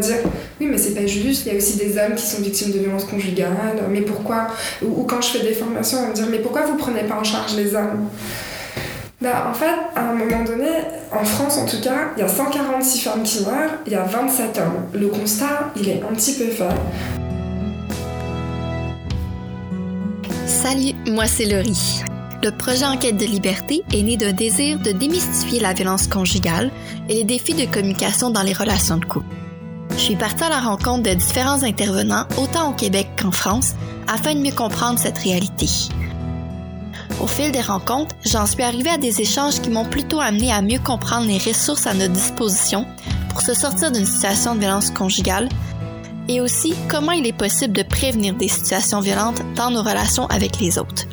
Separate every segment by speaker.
Speaker 1: dire oui mais c'est pas juste il y a aussi des hommes qui sont victimes de violences conjugales mais pourquoi ou, quand je fais des formations on me dire mais pourquoi vous prenez pas en charge les hommes? Bah, en fait, à un moment donné, en France en tout cas, il y a 146 femmes qui meurent, il y a 27 hommes. Le constat, il est un petit peu fait.
Speaker 2: Salut, moi c'est Laurie. Le projet Enquête de liberté est né d'un désir de démystifier la violence conjugale et les défis de communication dans les relations de couple. Je suis partie à la rencontre de différents intervenants, autant au Québec qu'en France, afin de mieux comprendre cette réalité. Au fil des rencontres, j'en suis arrivée à des échanges qui m'ont plutôt amené à mieux comprendre les ressources à notre disposition pour se sortir d'une situation de violence conjugale et aussi comment il est possible de prévenir des situations violentes dans nos relations avec les autres.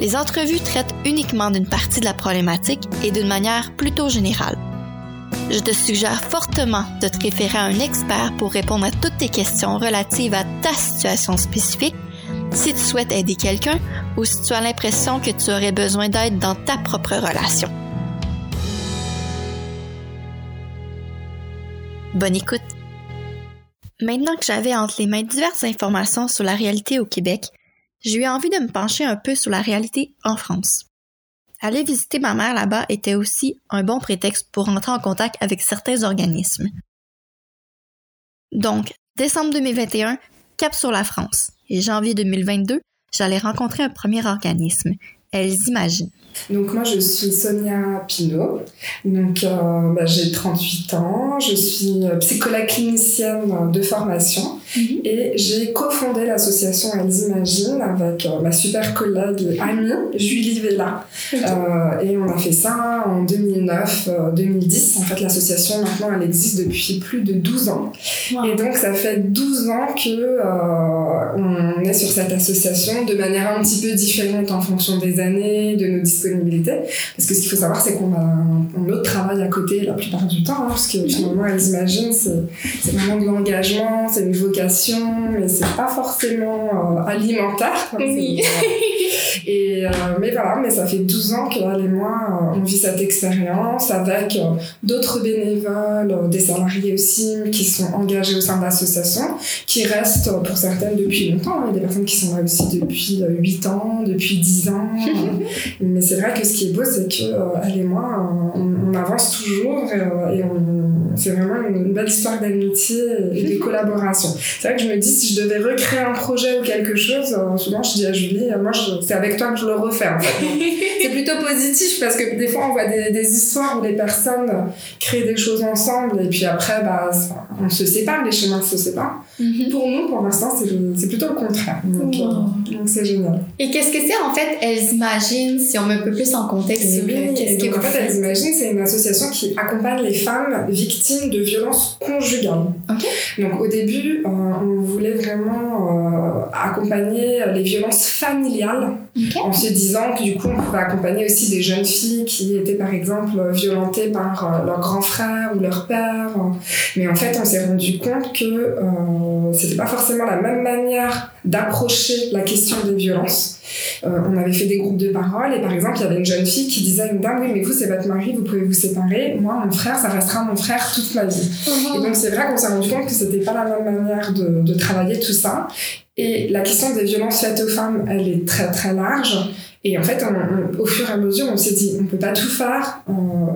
Speaker 2: Les entrevues traitent uniquement d'une partie de la problématique et d'une manière plutôt générale. Je te suggère fortement de te référer à un expert pour répondre à toutes tes questions relatives à ta situation spécifique si tu souhaites aider quelqu'un ou si tu as l'impression que tu aurais besoin d'aide dans ta propre relation. Bonne écoute. Maintenant que j'avais entre les mains diverses informations sur la réalité au Québec, j'ai eu envie de me pencher un peu sur la réalité en France. Aller visiter ma mère là-bas était aussi un bon prétexte pour entrer en contact avec certains organismes. Donc, décembre 2021, cap sur la France. Et janvier 2022, j'allais rencontrer un premier organisme. Elles imaginent.
Speaker 1: Donc moi je suis Sonia Pinault, donc euh, bah, j'ai 38 ans, je suis euh, psychologue clinicienne de formation mhm. et j'ai cofondé l'association Elles Imaginent avec euh, ma super collègue et amie Julie Vella et on a fait ça en 2009-2010. En fait l'association maintenant elle existe depuis plus de 12 ans et donc ça fait 12 ans que on est sur cette association de manière un petit peu différente en fonction des années, de nos disponibilité. Parce que ce qu'il faut savoir, c'est qu'on a un, autre travail à côté la plupart du temps, hein, parce que finalement, elles imaginent, c'est vraiment de l'engagement, c'est une vocation, mais c'est pas forcément euh, alimentaire. oui. et, euh, mais voilà, mais ça fait 12 ans qu'elle et moi, euh, on vit cette expérience avec d'autres bénévoles, des salariés aussi, qui sont engagés au sein de l'association, qui restent pour certaines depuis longtemps. Il y a des personnes qui sont là aussi depuis 8 ans, depuis 10 ans. mais c'est vrai que ce qui est beau, c'est que euh, elle et moi, on, avance toujours et, c'est vraiment une, belle histoire d'amitié et de collaboration. C'est vrai que je me dis, si je devais recréer un projet ou quelque chose, euh, souvent je dis à Julie, moi c'est avec toi que je le refais en fait. c'est plutôt positif parce que des fois on voit des, des, histoires où les personnes créent des choses ensemble et puis après bah, on se sépare, les chemins se séparent. Mhm. Pour nous, pour l'instant, c'est plutôt le contraire. Donc c'est génial.
Speaker 2: Et qu'est-ce que c'est en fait Elles imaginent, si on met un peu plus en contexte
Speaker 1: sur qu'est-ce qu'elles En fait, Elles imaginent, c'est une association qui accompagne les femmes victimes de violences conjugales. Donc au début, euh, on voulait vraiment euh, accompagner les violences familiales en se disant que du coup, on pouvait accompagner aussi des jeunes filles qui étaient par exemple violentées par euh, leur grand frère ou leur père. Mais en fait, on s'est rendu compte que euh, c'était pas forcément la même manière d'approcher la question des violences. Euh, on avait fait des groupes de parole et par exemple, il y avait une jeune fille qui disait à une dame, oui, mais vous, c'est votre mari, vous pouvez vous séparer. Moi, mon frère, ça restera mon frère toute ma vie. Oh. Et donc, c'est vrai qu'on s'est rendu compte que c'était pas la même manière de, de travailler tout ça. Et la question des violences faites aux femmes, elle est très très large. Et en fait, au fur et à mesure, on s'est dit, on peut pas tout faire.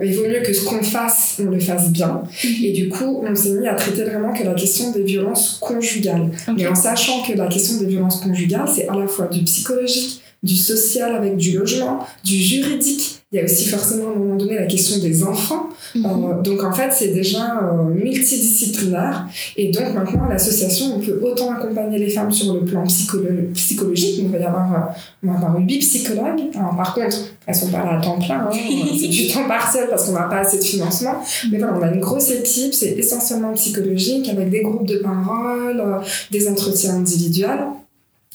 Speaker 1: il vaut mieux que ce qu'on fasse, on le fasse bien. Et du coup, on s'est mis à traiter vraiment que la question des violences conjugales. Mais en sachant que la question des violences conjugales, c'est à la fois du psychologique, du social avec du logement, du juridique. Il y a aussi forcément à un moment donné la question des enfants. Mhm. Euh, donc en fait, c'est déjà euh, multidisciplinaire. Et donc maintenant, l'association, on peut autant accompagner les femmes sur le plan psychologique. Il va y avoir, euh, on va avoir huit psychologues. Alors, par contre, elles sont pas là à temps plein. Hein. c'est du temps partiel parce qu'on n'a pas assez de financement. Mais voilà, on a une grosse équipe. C'est essentiellement psychologique avec des groupes de parole, des entretiens individuels.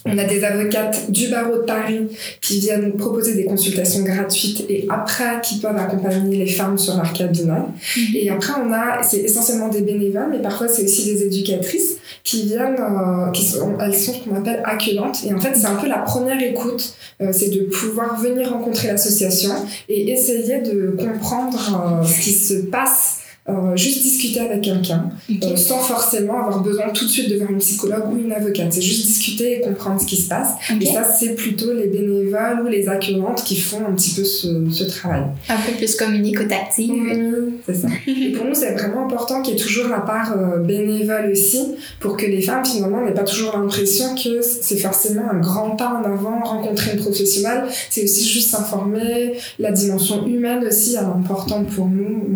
Speaker 1: On a des avocates du barreau de Paris qui viennent proposer des consultations gratuites et après qui peuvent accompagner les femmes sur leur cabinet. Mhm. Et après, on a, c'est essentiellement des bénévoles, mais parfois c'est aussi des éducatrices qui viennent, euh, qui sont, elles sont ce qu'on appelle accueillantes. Et en fait, c'est un peu la première écoute, euh, c'est de pouvoir venir rencontrer l'association et essayer de comprendre ce qui se passe euh, juste discuter avec quelqu'un euh, sans forcément avoir besoin tout de suite de voir une psychologue ou une avocate. C'est juste discuter et comprendre ce qui se passe. Et ça, c'est plutôt les bénévoles ou les accueillantes qui font un petit peu ce, ce travail.
Speaker 2: Un peu plus communicative.
Speaker 1: Oui, c'est ça. et pour nous, c'est vraiment important qu'il y ait toujours la part euh, bénévole aussi pour que les femmes, finalement, n'aient pas toujours l'impression que c'est forcément un grand pas en avant, rencontrer une professionnelle. C'est aussi juste s'informer. La dimension humaine aussi est importante pour nous.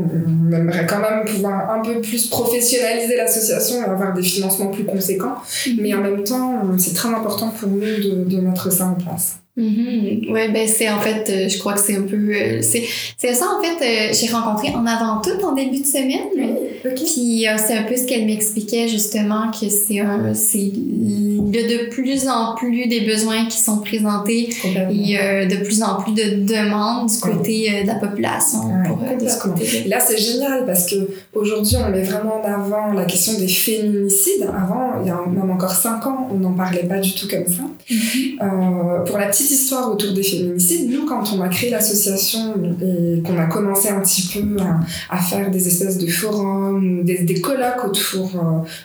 Speaker 1: On aimerait quand même pouvoir un peu plus professionnaliser l'association et avoir des financements plus conséquents. Mhm. Mais en même temps, c'est très important pour nous de, de mettre ça en place.
Speaker 2: Mm Ouais, ben c'est en fait, euh, je crois que c'est un peu, euh, c'est ça en fait. Euh, j'ai rencontré en avant tout en début de semaine. Oui, Puis c'est un peu ce qu'elle m'expliquait justement que c'est un, c'est il y a de plus en plus des besoins qui sont présentés et de plus en plus de demandes du côté de la population pour
Speaker 1: discuter. Là c'est génial parce que aujourd'hui on met vraiment en avant la question des féminicides. Avant, il y a même encore cinq ans, on n'en parlait pas du tout comme ça. Mm-hmm. pour la petite histoire autour des féminicides, nous, quand on a créé l'association et qu'on a commencé un petit peu à, faire des espèces de forums des, des colloques autour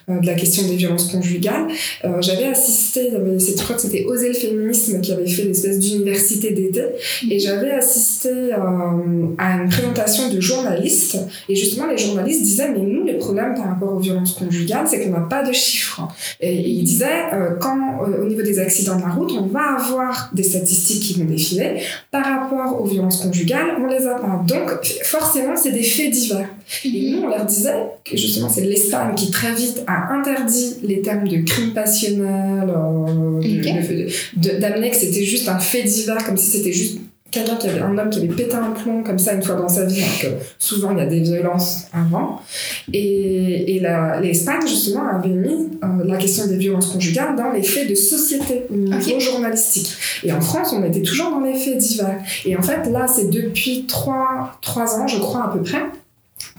Speaker 1: euh, de la question des violences conjugales, euh, j'avais assisté, je crois que c'était Oser le féminisme qui avait fait l'espèce d'université d'été, et j'avais assisté euh, à une présentation de journalistes, et justement les journalistes disaient, mais nous, les problèmes par rapport aux violences conjugales, c'est qu'on n'a pas de chiffres. Et ils disaient, quand au niveau des accidents de la route, on va avoir des statistiques qui vont défiler. Par rapport aux violences conjugales, on les a pas. Donc, forcément, c'est des faits divers. Et nous, on leur disait que justement, c'est l'Espagne qui très vite a interdit les termes de crime passionnel, euh, d'amener que c'était juste un fait divers, comme si c'était juste quelqu'un qui avait un homme qui avait pété un plomb comme ça une fois dans sa vie, alors que souvent il y a des violences avant. Et, et l'Espagne, justement, avait mis euh, la question des violences conjugales dans les faits de société, au niveau journalistique. Et en France, on était toujours dans les faits divers. Et en fait, là, c'est depuis trois, trois ans, je crois, à peu près,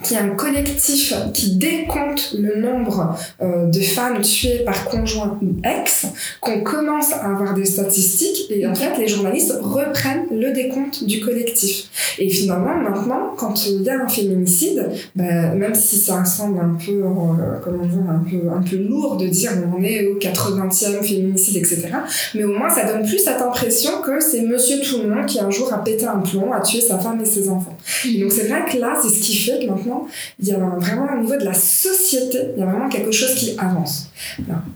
Speaker 1: qui est un collectif qui décompte le nombre euh, de femmes tuées par conjoint ou ex, qu'on commence à avoir des statistiques et en fait les journalistes reprennent le décompte du collectif. Et finalement maintenant, quand il y a un féminicide, bah, même si ça semble un peu, euh, comment dire, un peu, un peu lourd de dire on est au 80e féminicide, etc. Mais au moins ça donne plus cette impression que c'est Monsieur tout le monde qui un jour a pété un plomb, a tué sa femme et ses enfants. donc c'est vrai que là, c'est ce qui fait que maintenant il y a vraiment au niveau de la société, il y a vraiment quelque chose qui avance.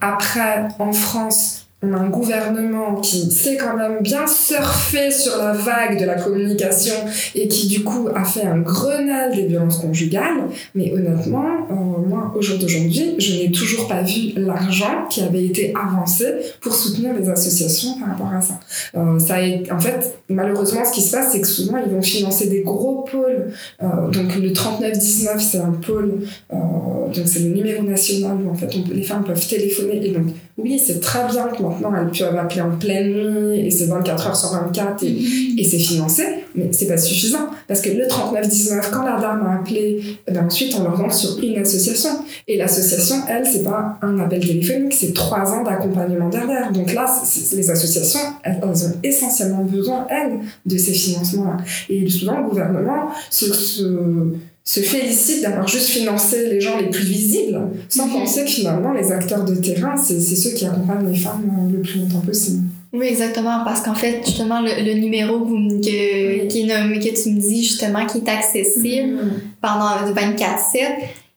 Speaker 1: Après, en France, un gouvernement qui sait quand même bien surfer sur la vague de la communication et qui du coup a fait un Grenelle des violences conjugales. Mais honnêtement, euh, moi, au jour d'aujourd'hui, je n'ai toujours pas vu l'argent qui avait été avancé pour soutenir les associations par rapport à ça. Euh, ça en fait, malheureusement, ce qui se passe, c'est que souvent, ils vont financer des gros pôles. Euh, donc le 3919, c'est un pôle, donc c'est le numéro national où en fait les femmes peuvent téléphoner et donc oui, c'est très bien que maintenant elles peuvent appeler en pleine nuit et c'est 24 heures sur 24 et, mm-hmm. et c'est financé, mais c'est pas suffisant parce que le 3919, quand la dame a appelé, eh ben ensuite on leur vend sur une association et l'association, elle, c'est pas un appel téléphonique, c'est trois ans d'accompagnement derrière. Donc là, les associations, elles, ont essentiellement besoin, elles, de ces financements-là. Et souvent, le gouvernement se, se se félicite d'avoir juste financé les gens les plus visibles, sans mhm. penser que finalement les acteurs de terrain, c'est ceux qui accompagnent les femmes euh, le plus longtemps possible.
Speaker 2: Oui, exactement, parce qu'en fait, justement, le, numéro que, qui que tu me dis, justement, qui est accessible mhm. pendant 24-7,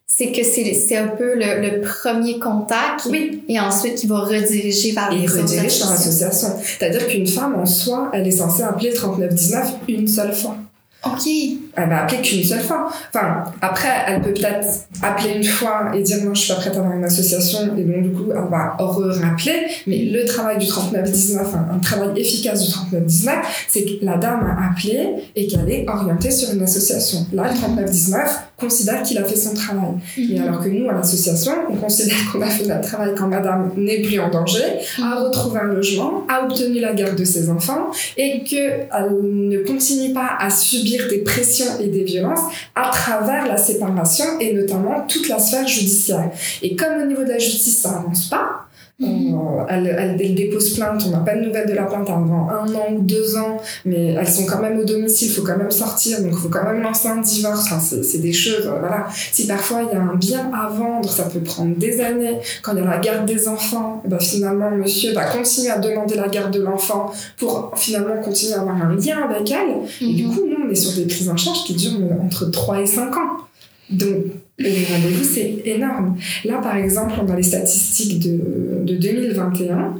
Speaker 2: c'est que c'est un peu le, premier contact
Speaker 1: oui.
Speaker 2: et ensuite qui va rediriger vers
Speaker 1: les redirige dans l'association. C'est-à-dire qu'une femme en soi, elle est censée appeler 3919 une seule fois.
Speaker 2: Ok.
Speaker 1: Elle va appeler qu'une seule fois. Enfin, après, elle peut peut-être appeler une fois et dire non, je suis pas prête à avoir une association, et donc du coup, elle va re-rappeler. Mais le travail du 3919, un, un travail efficace du 3919, c'est que la dame a appelé et qu'elle est orientée sur une association. Là, le 3919 considère qu'il a fait son travail. Et mhm. alors que nous, à l'association, on considère qu'on a fait notre travail quand madame n'est plus en danger, a retrouvé un logement, a obtenu la garde de ses enfants, et qu'elle ne continue pas à subir des pressions et des violences à travers la séparation et notamment toute la sphère judiciaire. Et comme au niveau de la justice, ça avance pas, euh, elle, elle, dépose plainte, on n'a pas de nouvelles de la plainte avant un an ou deux ans, mais elles sont quand même au domicile, il faut quand même sortir, donc il faut quand même lancer un divorce. Enfin, c'est des choses, euh, voilà. Si parfois il y a un bien à vendre, ça peut prendre des années. Quand il y a la garde des enfants, ben finalement, monsieur va continuer à demander la garde de l'enfant pour finalement continuer à avoir un lien avec elle. Et du mhm. coup, nous, on est sur des prises en charge qui durent entre 3 et 5 ans. Donc, les rendez-vous, c'est énorme. Là, par exemple, on a les statistiques de, de 2021.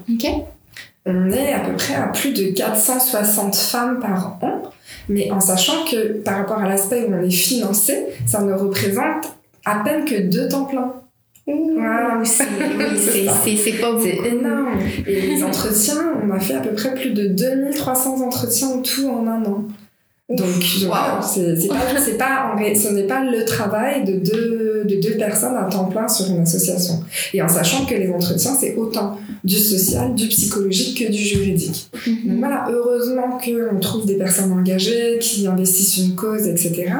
Speaker 1: On est à peu près à plus de 460 femmes par an, mais en sachant que par rapport à l'aspect où on est financé, ça ne représente à peine que deux temps plein.
Speaker 2: Wow, c'est pas
Speaker 1: C'est énorme. Et les entretiens, on a fait à peu près plus de 2300 entretiens en tout en un an. Donc, wow. c'est pas, c'est pas, ce n'est pas le travail de deux, de deux personnes à temps plein sur une association. Et en sachant que les entretiens, c'est autant du social, du psychologique que du juridique. Mm-hmm. Donc voilà, heureusement qu'on trouve des personnes engagées qui investissent une cause, etc.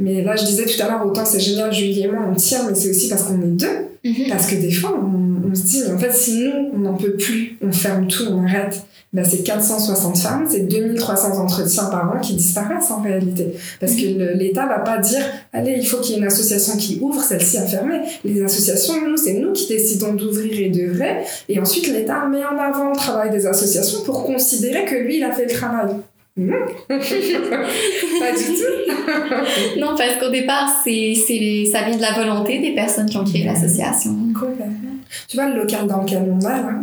Speaker 1: Mais là, je disais tout à l'heure, autant c'est génial, Julie et moi, on tient, mais c'est aussi parce qu'on est deux. Mm-hmm. Parce que des fois, on, on se dit, en fait, si nous, on n'en peut plus, on ferme tout, on arrête bah, c'est 460 femmes, c'est 2300 entretiens par an qui disparaissent en réalité. Parce que l'État va pas dire, allez, il faut qu'il y ait une association qui ouvre, celle-ci a fermé. Les associations, nous, c'est nous qui décidons d'ouvrir et d'œuvrer. Et ensuite, l'État met en avant le travail des associations pour considérer que lui, il a fait le travail. Mmh. pas du tout.
Speaker 2: non, parce qu'au départ, c'est, ça vient de la volonté des personnes qui ont créé l'association.
Speaker 1: Complètement. Tu vois, le local dans lequel on va, là,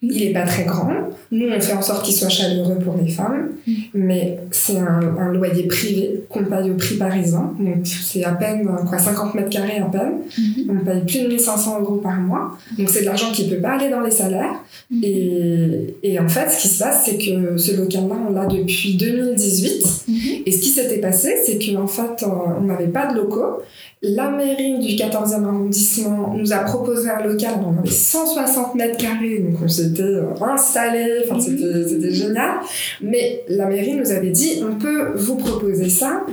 Speaker 1: il est pas très grand. Nous, on fait en sorte qu'il soit chaleureux pour les femmes, mm. mais c'est un, un, loyer privé qu'on paye au prix parisien. Donc, c'est à peine, quoi, 50 mètres carrés à peine. Mm-hmm. On paye plus de 1500 euros par mois. Donc, c'est de l'argent qui peut pas aller dans les salaires. Mm. Et, et, en fait, ce qui se passe, c'est que ce local-là, on l'a depuis 2018. Mm-hmm. Et ce qui s'était passé, c'est qu'en fait, euh, on n'avait pas de locaux. La mairie du 14e arrondissement nous a proposé un local, on avait 160 mètres carrés, donc on s'était euh, installé, enfin c'était génial. Mais la mairie nous avait dit, on peut vous proposer ça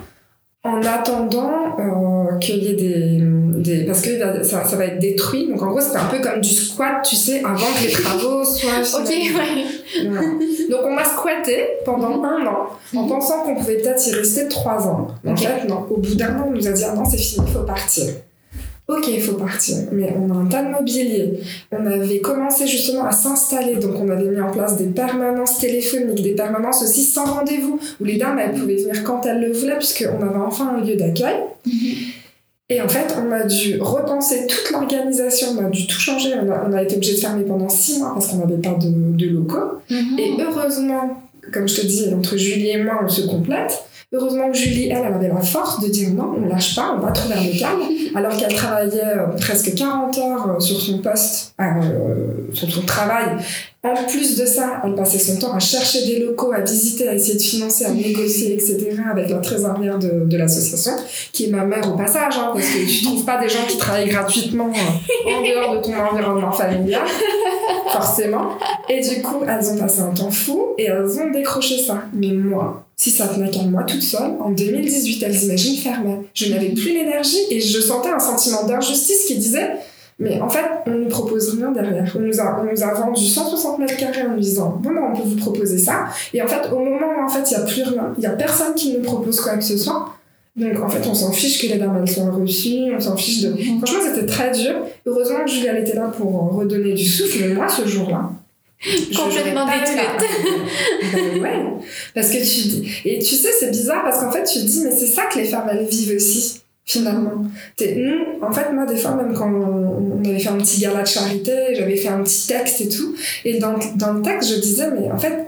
Speaker 1: en attendant euh, qu'il y ait des, des, parce que ça, ça, va être détruit. Donc en gros c'est un peu comme du squat tu sais avant que les travaux soient
Speaker 2: ok ouais.
Speaker 1: Donc on a squatté pendant mhm. un an en mhm. pensant qu'on pouvait peut-être y rester trois ans. En fait non. Au bout d'un an on nous a dit ah non c'est fini il faut partir Ok, il faut partir, mais on a un tas de mobilier. On avait commencé justement à s'installer, donc on avait mis en place des permanences téléphoniques, des permanences aussi sans rendez-vous, où les dames, elles pouvaient venir quand elles le voulaient, puisqu'on avait enfin un lieu d'accueil. Mm-hmm. Et en fait, on a dû repenser toute l'organisation, on a dû tout changer. On a, été obligé de fermer pendant six mois parce qu'on n'avait pas de, locaux. Mm-hmm. Et heureusement, comme je te dis, entre Julie et moi, on se complète. Heureusement que Julie, elle, elle avait la force de dire non, on lâche pas, on va trouver un local. Alors qu'elle travaillait euh, presque 40 heures euh, sur son poste, euh, sur son travail. En plus de ça, elle passait son temps à chercher des locaux, à visiter, à essayer de financer, à négocier, etc. avec la trésorière de, l'association, qui est ma mère au passage, hein, parce que tu trouves pas des gens qui travaillent gratuitement en dehors de ton environnement familial, forcément. Et du coup, elles ont passé un temps fou et elles ont décroché ça. Mais moi, si ça tenait qu'à moi toute seule, en 2018, elles imaginent fermaient. Je n'avais plus l'énergie et je sentais un sentiment d'injustice qui disait mais en fait, on ne nous propose rien derrière. On nous a, on nous a vendu 160 mètres carrés en nous disant bon, ben, on peut vous proposer ça. Et en fait, au moment où en fait, il n'y a plus rien, il n'y a personne qui nous propose quoi que ce soit. Donc en fait, on s'en fiche que les dames soient reçues, on s'en fiche de. Franchement, c'était très dur. Heureusement que elle était là pour redonner du souffle. Mais moi, ce jour-là,
Speaker 2: complètement détruite.
Speaker 1: ben ouais. Parce que tu dis. Et tu sais, c'est bizarre parce qu'en fait, tu te dis, mais c'est ça que les femmes, elles vivent aussi, finalement. nous, en fait, moi, des fois, même quand on, avait fait un petit gala de charité, j'avais fait un petit texte et tout. Et dans, dans le texte, je disais, mais en fait,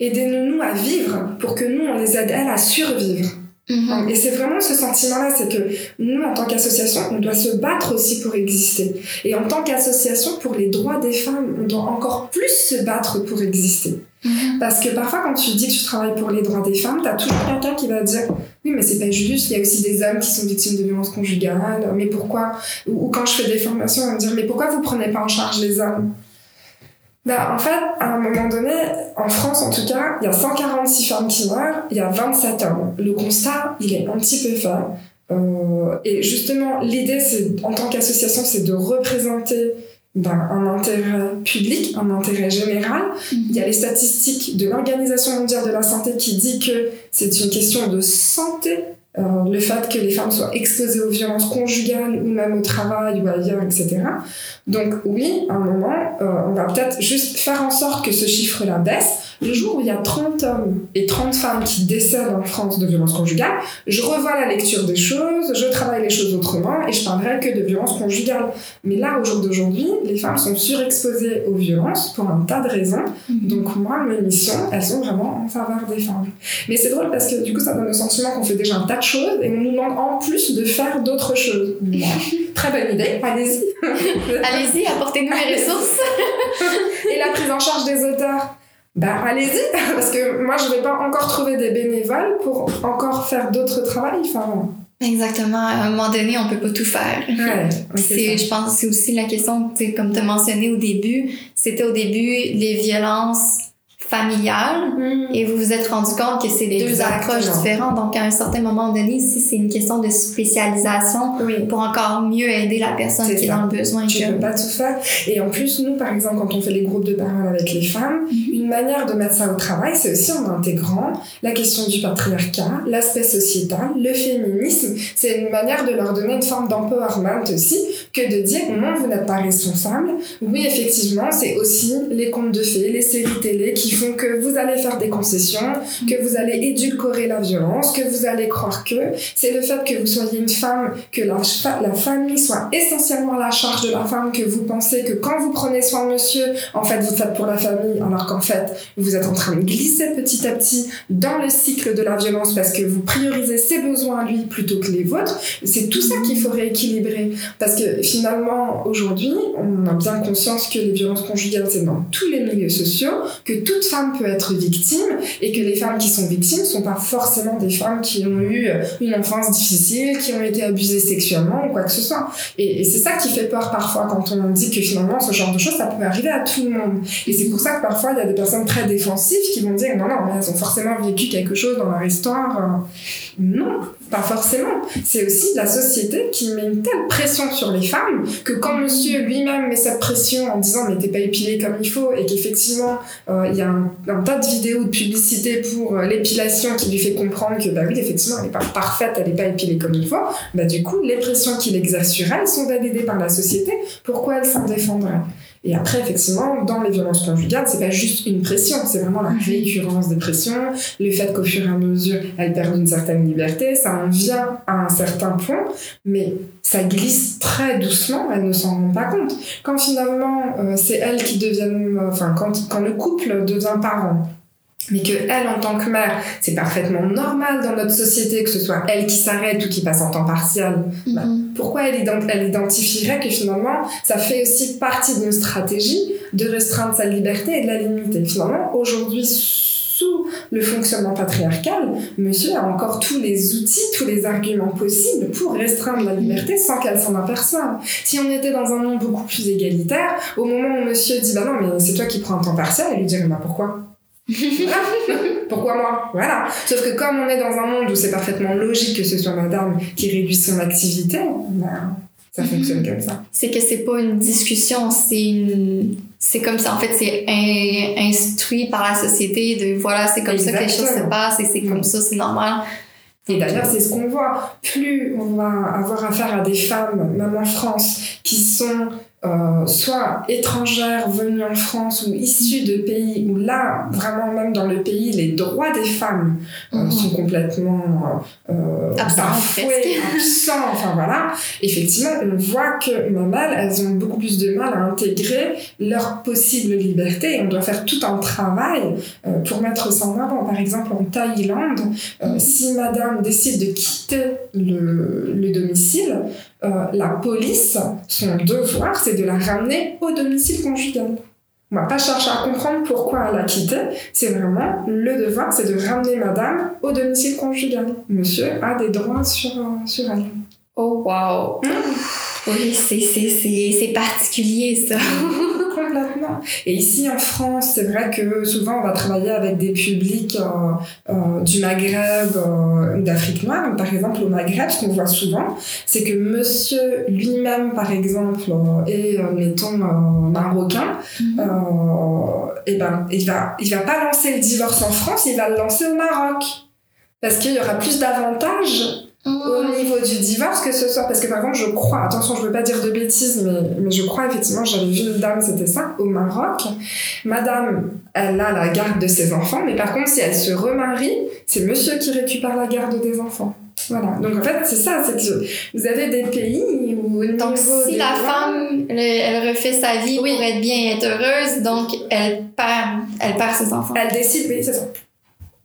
Speaker 1: aidez-nous, nous, à vivre pour que nous, on les aide, elles, à survivre. Mhm. Et c'est vraiment ce sentiment-là, c'est que nous, en tant qu'association, on doit se battre aussi pour exister. Et en tant qu'association pour les droits des femmes, on doit encore plus se battre pour exister. Mhm. Parce que parfois, quand tu dis que tu travailles pour les droits des femmes, t'as toujours quelqu'un qui va dire oui, mais c'est pas juste, il y a aussi des hommes qui sont victimes de violences conjugales, mais pourquoi? Ou, quand je fais des formations, on va me dire mais pourquoi vous prenez pas en charge les hommes? Bah, En fait, à un moment donné, en France en tout cas, il y a 146 femmes qui meurent, il y a 27 hommes. Le constat, il est un petit peu fait. Euh, et justement, l'idée, c'est, en tant qu'association, c'est de représenter ben, un intérêt public, un intérêt général. Il y a les statistiques de l'Organisation mondiale de la santé qui dit que c'est une question de santé euh, le fait que les femmes soient exposées aux violences conjugales ou même au travail ou ailleurs, etc. Donc oui, à un moment, euh, on va peut-être juste faire en sorte que ce chiffre-là baisse. Le jour où il y a 30 hommes et 30 femmes qui décèdent en France de violences conjugales, je revois la lecture des choses, je travaille les choses autrement et je parlerai que de violences conjugales. Mais là, au jour d'aujourd'hui, les femmes sont surexposées aux violences pour un tas de raisons. Mhm. Donc moi, mes missions, elles sont vraiment en faveur des femmes. Mais c'est drôle parce que du coup, ça donne le sentiment qu'on fait déjà un tas de choses et on nous demande en plus de faire d'autres choses. Très bonne idée, allez-y.
Speaker 2: allez-y, apportez-nous les ressources.
Speaker 1: et la prise en charge des auteurs bah allez-y parce que moi je vais pas encore trouver des bénévoles pour encore faire d'autres travaux enfin
Speaker 2: Exactement. À un moment donné, on peut pas tout faire.
Speaker 1: Ouais,
Speaker 2: c'est, je pense, c'est aussi la question, comme tu as mentionné au début, c'était au début les violences familiale mm. et vous vous êtes rendu compte que c'est deux approches différentes. Donc, à un certain moment donné, ici, c'est une question de spécialisation pour encore mieux aider la personne qui est dans le besoin.
Speaker 1: Tu ne peux pas tout faire. Et en plus, nous, par exemple, quand on fait les groupes de parole avec les femmes, mm-hmm. une manière de mettre ça au travail, c'est aussi en intégrant la question du patriarcat, l'aspect sociétal, le féminisme. C'est une manière de leur donner une forme d'empowerment aussi que de dire non, vous n'êtes pas responsable. Oui, effectivement, c'est aussi les contes de fées, les séries télé qui font que vous allez faire des concessions, que vous allez édulcorer la violence, que vous allez croire que c'est le fait que vous soyez une femme, que la, la famille soit essentiellement la charge de la femme, que vous pensez que quand vous prenez soin de monsieur, en fait, vous faites pour la famille, alors qu'en fait, vous êtes en train de glisser petit à petit dans le cycle de la violence parce que vous priorisez ses besoins à lui plutôt que les vôtres. C'est tout ça qu'il faut rééquilibrer. Parce que finalement, aujourd'hui, on a bien conscience que les violences conjugales, c'est dans tous les milieux sociaux, que toute femme peut être victime et que les femmes qui sont victimes sont pas forcément des femmes qui ont eu une enfance difficile, qui ont été abusées sexuellement ou quoi que ce soit. Et, c'est ça qui fait peur parfois quand on dit que finalement ce genre de choses ça peut arriver à tout le monde. Et c'est pour ça que parfois il y a des personnes très défensives qui vont dire non non elles ont forcément vécu quelque chose dans leur histoire. Non, pas forcément. C'est aussi la société qui met une telle pression sur les femmes que quand monsieur lui-même met cette pression en disant mais t'es pas épilée comme il faut et qu'effectivement euh, il y a un, tas de vidéos de publicité pour euh, l'épilation qui lui fait comprendre que bah oui effectivement elle est pas parfaite, elle est pas épilée comme il faut, bah du coup les pressions qu'il exerce sur elle sont validées par la société. Pourquoi elle s'en défendrait? Et après, effectivement, dans les violences conjugales, c'est pas juste une pression, c'est vraiment la récurrence des pressions, le fait qu'au fur et à mesure, elles perdent une certaine liberté, ça en vient à un certain point, mais ça glisse très doucement, elles ne s'en rendent pas compte. Quand finalement, euh, c'est elles qui deviennent, euh, enfin, quand, quand le couple devient parent, mais que elle en tant que mère, c'est parfaitement normal dans notre société que ce soit elle qui s'arrête ou qui passe en temps partiel. Bah, mhm. pourquoi elle, elle identifierait que finalement, ça fait aussi partie de nos stratégies de restreindre sa liberté et de la limiter? Finalement, aujourd'hui, sous le fonctionnement patriarcal, monsieur a encore tous les outils, tous les arguments possibles pour restreindre la liberté sans qu'elle s'en aperçoive. Si on était dans un monde beaucoup plus égalitaire, au moment où monsieur dit bah non mais c'est toi qui prends un temps partiel, elle lui dirait bah pourquoi? Pourquoi moi Voilà. Sauf que comme on est dans un monde où c'est parfaitement logique que ce soit madame qui réduise son activité, ben, ça fonctionne comme ça.
Speaker 2: C'est que c'est pas une discussion, c'est c'est comme ça en fait c'est instruit par la société de voilà c'est comme ça que les choses se passent et c'est comme ça c'est normal
Speaker 1: et d'ailleurs, c'est ce qu'on voit. Plus on va avoir affaire à des femmes, même en France, qui sont euh, soit étrangères venues en France ou issues de pays où là, vraiment même dans le pays, les droits des femmes euh, mhm. sont complètement euh, bafoués, absents, enfin voilà. Effectivement, on voit que même elles, elles ont beaucoup plus de mal à intégrer leur possible liberté et on doit faire tout un travail euh, pour mettre ça en avant. Par exemple, en Thaïlande, si madame décide de quitter le, le domicile, euh, la police, son devoir, c'est de la ramener au domicile conjugal. On va pas chercher à comprendre pourquoi elle a quitté. C'est vraiment le devoir, c'est de ramener madame au domicile conjugal. Monsieur a des droits sur, euh, sur elle.
Speaker 2: Oh, wow! Mmh. Oui, c'est particulier ça.
Speaker 1: Complètement. Et ici en France, c'est vrai que souvent on va travailler avec des publics euh, euh, du Maghreb euh, ou d'Afrique noire. par exemple, au Maghreb, ce qu'on voit souvent, c'est que monsieur lui-même, par exemple, est, mettons, marocain, mhm. et ben, il va, il va pas lancer le divorce en France, il va le lancer au Maroc. Parce qu'il y aura plus d'avantages que ce soit parce que par exemple je crois attention je veux pas dire de bêtises mais, mais je crois effectivement j'avais vu une dame c'était ça au Maroc. Madame elle a la garde de ses enfants mais par contre si elle se remarie c'est monsieur qui récupère la garde des enfants. Voilà. Donc en fait c'est ça c'est que vous avez des pays où
Speaker 2: donc si la femme elle, refait sa vie pour être bien être heureuse donc elle perd elle perd ses enfants.
Speaker 1: Elle décide oui c'est ça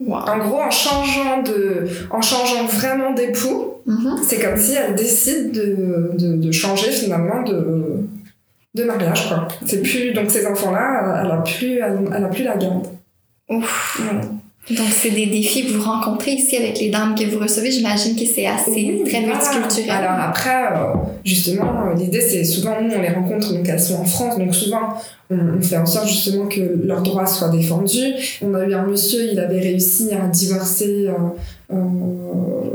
Speaker 1: en gros, en changeant, de, en changeant vraiment d'époux, mm c'est comme si elle décide de, de, de changer finalement de, de mariage. Quoi. C'est plus, donc ces enfants-là, elle a plus, elle, a plus la garde.
Speaker 2: Ouf. Donc, c'est des défis que vous rencontrez ici avec les dames que vous recevez. J'imagine que c'est assez très multiculturel.
Speaker 1: Alors après, euh, justement, l'idée, c'est souvent, nous, on les rencontre, donc elles sont en France, donc souvent, on, fait en sorte justement que leurs droits soient défendus. On a eu un monsieur, il avait réussi à divorcer, euh,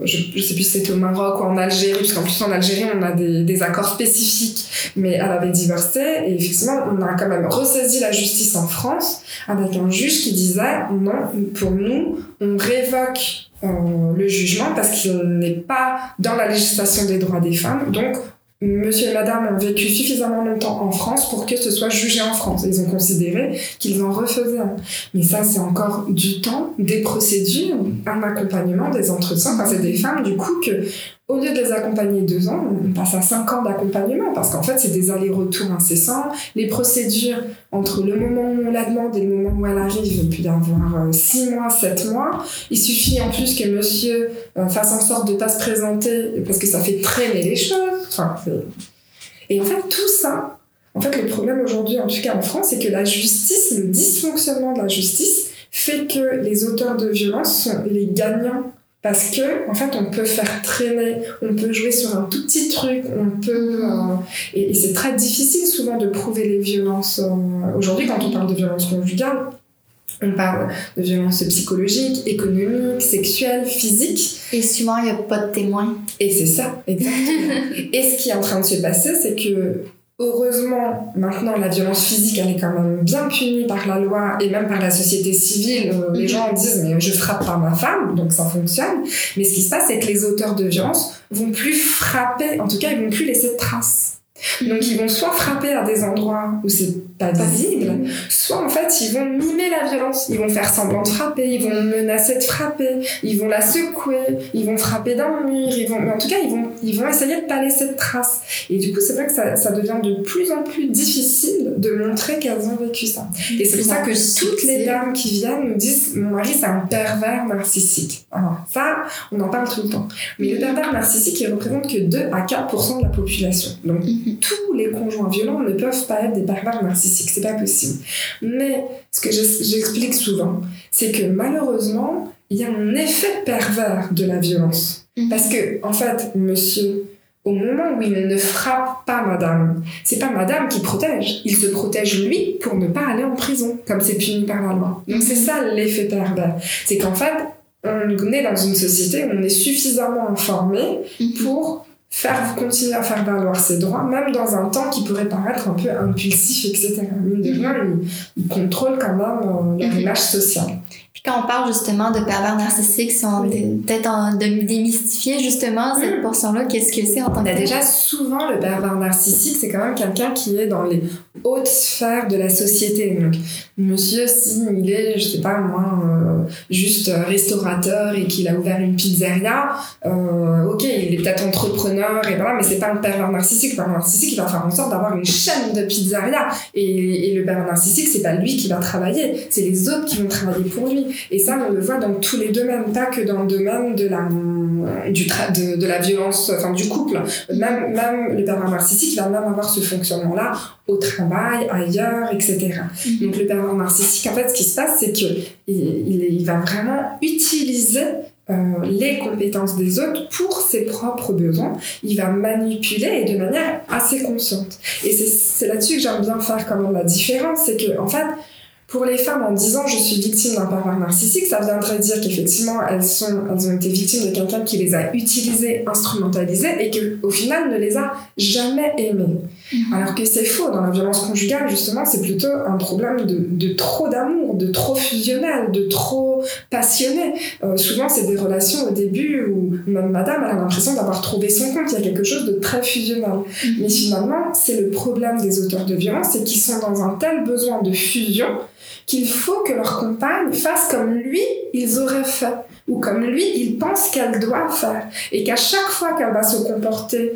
Speaker 1: je, je, sais plus si c'était au Maroc ou en Algérie, parce qu'en plus en Algérie on a des, des, accords spécifiques, mais elle avait divorcé et effectivement on a quand même ressaisi la justice en France avec un juge qui disait non, pour nous on révoque euh, le jugement parce qu'il n'est pas dans la législation des droits des femmes, donc Monsieur et madame ont vécu suffisamment longtemps en France pour que ce soit jugé en France. Ils ont considéré qu'ils en refaisaient un. Mais ça, c'est encore du temps, des procédures, un accompagnement, des entretiens. Enfin, c'est des femmes, du coup, que au lieu de les accompagner deux ans, on passe à cinq ans d'accompagnement parce qu'en fait, c'est des allers-retours incessants. Les procédures entre le moment où on la demande et le moment où elle arrive, il peut y avoir euh, six mois, sept mois. Il suffit en plus que monsieur euh, fasse en sorte de ne pas se présenter parce que ça fait traîner les choses. Enfin, et en fait, tout ça, en fait, le problème aujourd'hui, en tout cas en France, c'est que la justice, le dysfonctionnement de la justice, fait que les auteurs de violence sont les gagnants parce que en fait on peut faire traîner on peut jouer sur un tout petit truc on peut euh, et, c'est très difficile souvent de prouver les violences euh, aujourd'hui quand on parle de violence conjugale on parle de violences psychologiques, économiques, sexuelles, physiques.
Speaker 2: Et souvent, il n'y a pas de témoins.
Speaker 1: Et c'est ça, exactement. et ce qui est en train de se passer, c'est que Heureusement, maintenant, la violence physique, elle est quand même bien punie par la loi et même par la société civile. Euh, les mhm. gens disent, mais je frappe pas ma femme, donc ça fonctionne. Mais ce qui se passe, c'est que les auteurs de violence vont plus frapper, en tout cas, ils vont plus laisser de traces. Donc ils vont soit frapper à des endroits où c'est pas visible, soit en fait ils vont mimer la violence, ils vont faire semblant de frapper, ils vont menacer de frapper, ils vont la secouer, ils vont frapper dans le mur, ils vont, mais en tout cas ils vont, ils vont essayer de pas laisser de traces. Et du coup c'est vrai que ça, ça, devient de plus en plus difficile de montrer qu'elles ont vécu ça. Et c'est pour ça que toutes les dames qui viennent nous disent mon mari c'est un pervers narcissique. Alors ça on en parle tout le temps. Mais le pervers narcissique il représente que 2 à 4% de la population. Donc mhm tous les conjoints violents ne peuvent pas être des pervers narcissiques, c'est pas possible. Mais ce que j'explique souvent, c'est que malheureusement, il y a un effet pervers de la violence. Mhm. Parce que, en fait, monsieur, au moment où il ne frappe pas madame, c'est pas madame qui protège, il se protège lui pour ne pas aller en prison, comme c'est puni par la loi. Donc c'est mhm. ça l'effet pervers. C'est qu'en fait, on est dans une société où on est suffisamment informé mhm. pour faire continuer à faire valoir ses droits, même dans un temps qui pourrait paraître un peu impulsif, etc. Mine de rien, il, contrôle quand même leur mhm. image sociale.
Speaker 2: Puis quand on parle justement de pervers narcissiques, si on peut-être de démystifier justement cette mm. portion-là, qu'est-ce que c'est en tant que
Speaker 1: Déjà, souvent, le pervers narcissique, c'est quand même quelqu'un qui est dans les hautes sphères de la société. Donc, monsieur, s'il est, je sais pas moi, euh, juste restaurateur et qu'il a ouvert une pizzeria, euh, ok, il est peut-être entrepreneur et voilà, mais c'est pas un pervers narcissique. Le pervers narcissique, il va faire en sorte d'avoir une chaîne de pizzeria. Et, et le pervers narcissique, c'est pas lui qui va travailler, c'est les autres qui vont travailler pour lui. Et ça, on le voit dans tous les domaines, pas que dans le domaine de la, du de, la violence, enfin du couple. Même, même le pervers narcissique, va même avoir ce fonctionnement-là au travail, ailleurs, etc. Mm-hmm. Donc le pervers narcissique, en fait, ce qui se passe, c'est qu'il il, il va vraiment utiliser euh, les compétences des autres pour ses propres besoins. Il va manipuler et de manière assez consciente. Et c'est là-dessus que j'aime bien faire quand même la différence, c'est que en fait, pour les femmes, en disant je suis victime d'un pervers narcissique, ça viendrait dire qu'effectivement elles sont, elles ont été victimes de quelqu'un qui les a utilisées, instrumentalisées et qui au final ne les a jamais aimées. Mhm. Alors que c'est faux. Dans la violence conjugale, justement, c'est plutôt un problème de, de trop d'amour, de trop fusionnel, de trop passionné. Euh, souvent, c'est des relations au début où même madame a l'impression d'avoir trouvé son compte. Il y a quelque chose de très fusionnel. Mhm. Mais finalement, c'est le problème des auteurs de violence, c'est qu'ils sont dans un tel besoin de fusion qu'il faut que leur compagne fasse comme lui, ils auraient fait, ou comme lui, ils pensent qu'elle doit faire. Et qu'à chaque fois qu'elle va se comporter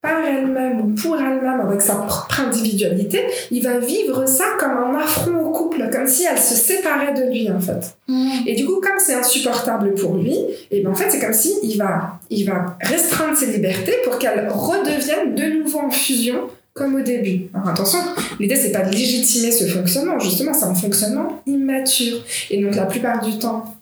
Speaker 1: par elle-même ou pour elle-même avec sa propre individualité, il va vivre ça comme un affront au couple, comme si elle se séparait de lui en fait. Mm. Et du coup, comme c'est insupportable pour lui, et ben en fait c'est comme si il va, il va restreindre ses libertés pour qu'elle redevienne de nouveau en fusion comme au début. Alors attention, l'idée c'est pas de légitimer ce fonctionnement, justement c'est un fonctionnement immature. Et donc la plupart du temps,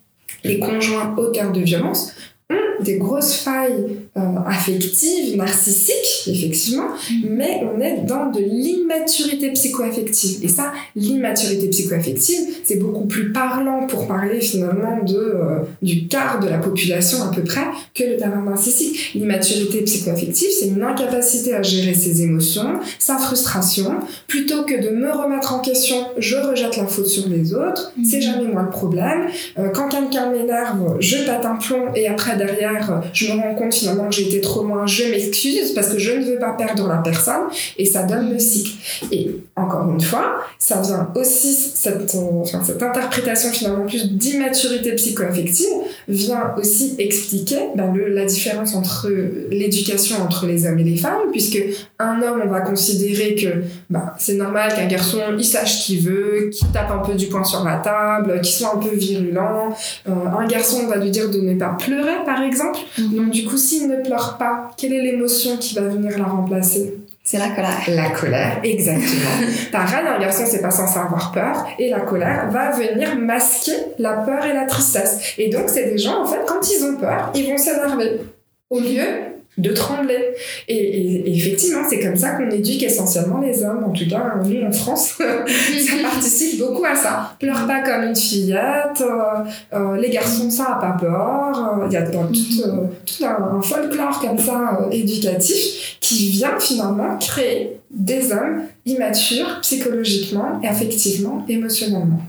Speaker 1: les conjoints auteurs de violence ont des grosses failles euh, affective, narcissique, effectivement, mm. mais on est dans de l'immaturité psychoaffective. Et ça, l'immaturité psychoaffective, c'est beaucoup plus parlant pour parler finalement de, euh, du quart de la population à peu près que le talent narcissique. L'immaturité psychoaffective, c'est une incapacité à gérer ses émotions, sa frustration, plutôt que de me remettre en question, je rejette la faute sur les autres, mm. c'est jamais moi le problème. Euh, quand quelqu'un m'énerve, je pète un plomb et après derrière, je me rends compte finalement j'ai été trop loin, je m'excuse parce que je ne veux pas perdre la personne et ça donne le cycle. Et encore une fois, ça vient aussi, cette, cette interprétation finalement plus d'immaturité psychoaffective vient aussi expliquer le, la différence entre l'éducation entre les hommes et les femmes, puisque un homme, on va considérer que ben, c'est normal qu'un garçon, il sache ce qu'il veut, qu'il tape un peu du poing sur la table, qu'il soit un peu virulent. Euh, un garçon, on va lui dire de ne pas pleurer, par exemple. Mm-hmm. Donc du coup, s'il ne pleure pas, quelle est l'émotion qui va venir la remplacer?
Speaker 2: C'est la colère.
Speaker 1: La colère, exactement. Pareil, un garçon, c'est pas censé avoir peur, et la colère va venir masquer la peur et la tristesse. Et donc, c'est des gens, en fait, quand ils ont peur, ils vont s'énerver. Au lieu de trembler. Et, effectivement, c'est comme ça qu'on éduque essentiellement les hommes, en tout cas nous en France, ça participe beaucoup à ça. Pleure pas comme une fillette, euh, euh, les garçons ça a pas peur, euh, il y a tout, tout un, folklore comme ça éducatif qui vient finalement créer des hommes immatures psychologiquement, affectivement, émotionnellement.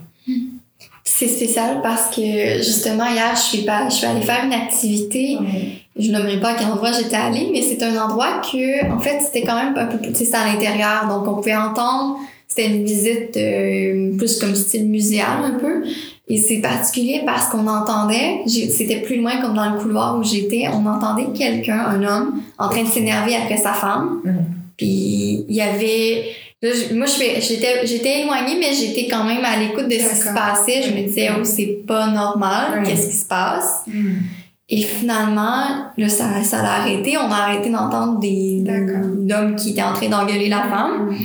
Speaker 2: C'est spécial parce que justement hier je suis pas je suis allée faire une activité je nommerai pas à quel endroit j'étais allée, mais c'est un endroit que, en fait, c'était quand même un peu plus, c'était à l'intérieur, donc on pouvait entendre, c'était une visite euh, plus comme style muséal un peu. Et c'est particulier parce qu'on entendait, c'était plus loin comme dans le couloir où j'étais, on entendait quelqu'un, un homme, en train de s'énerver après sa femme. Mm. Puis il y avait, moi j'étais j'étais éloignée, mais j'étais quand même à l'écoute de ce qui se passait. Je me disais, oh, c'est pas normal, qu'est-ce qui se passe? Mm. Et finalement, là, ça, ça l'a arrêté. On a arrêté d'entendre des, hommes qui étaient en train d'engueuler la femme. Mm.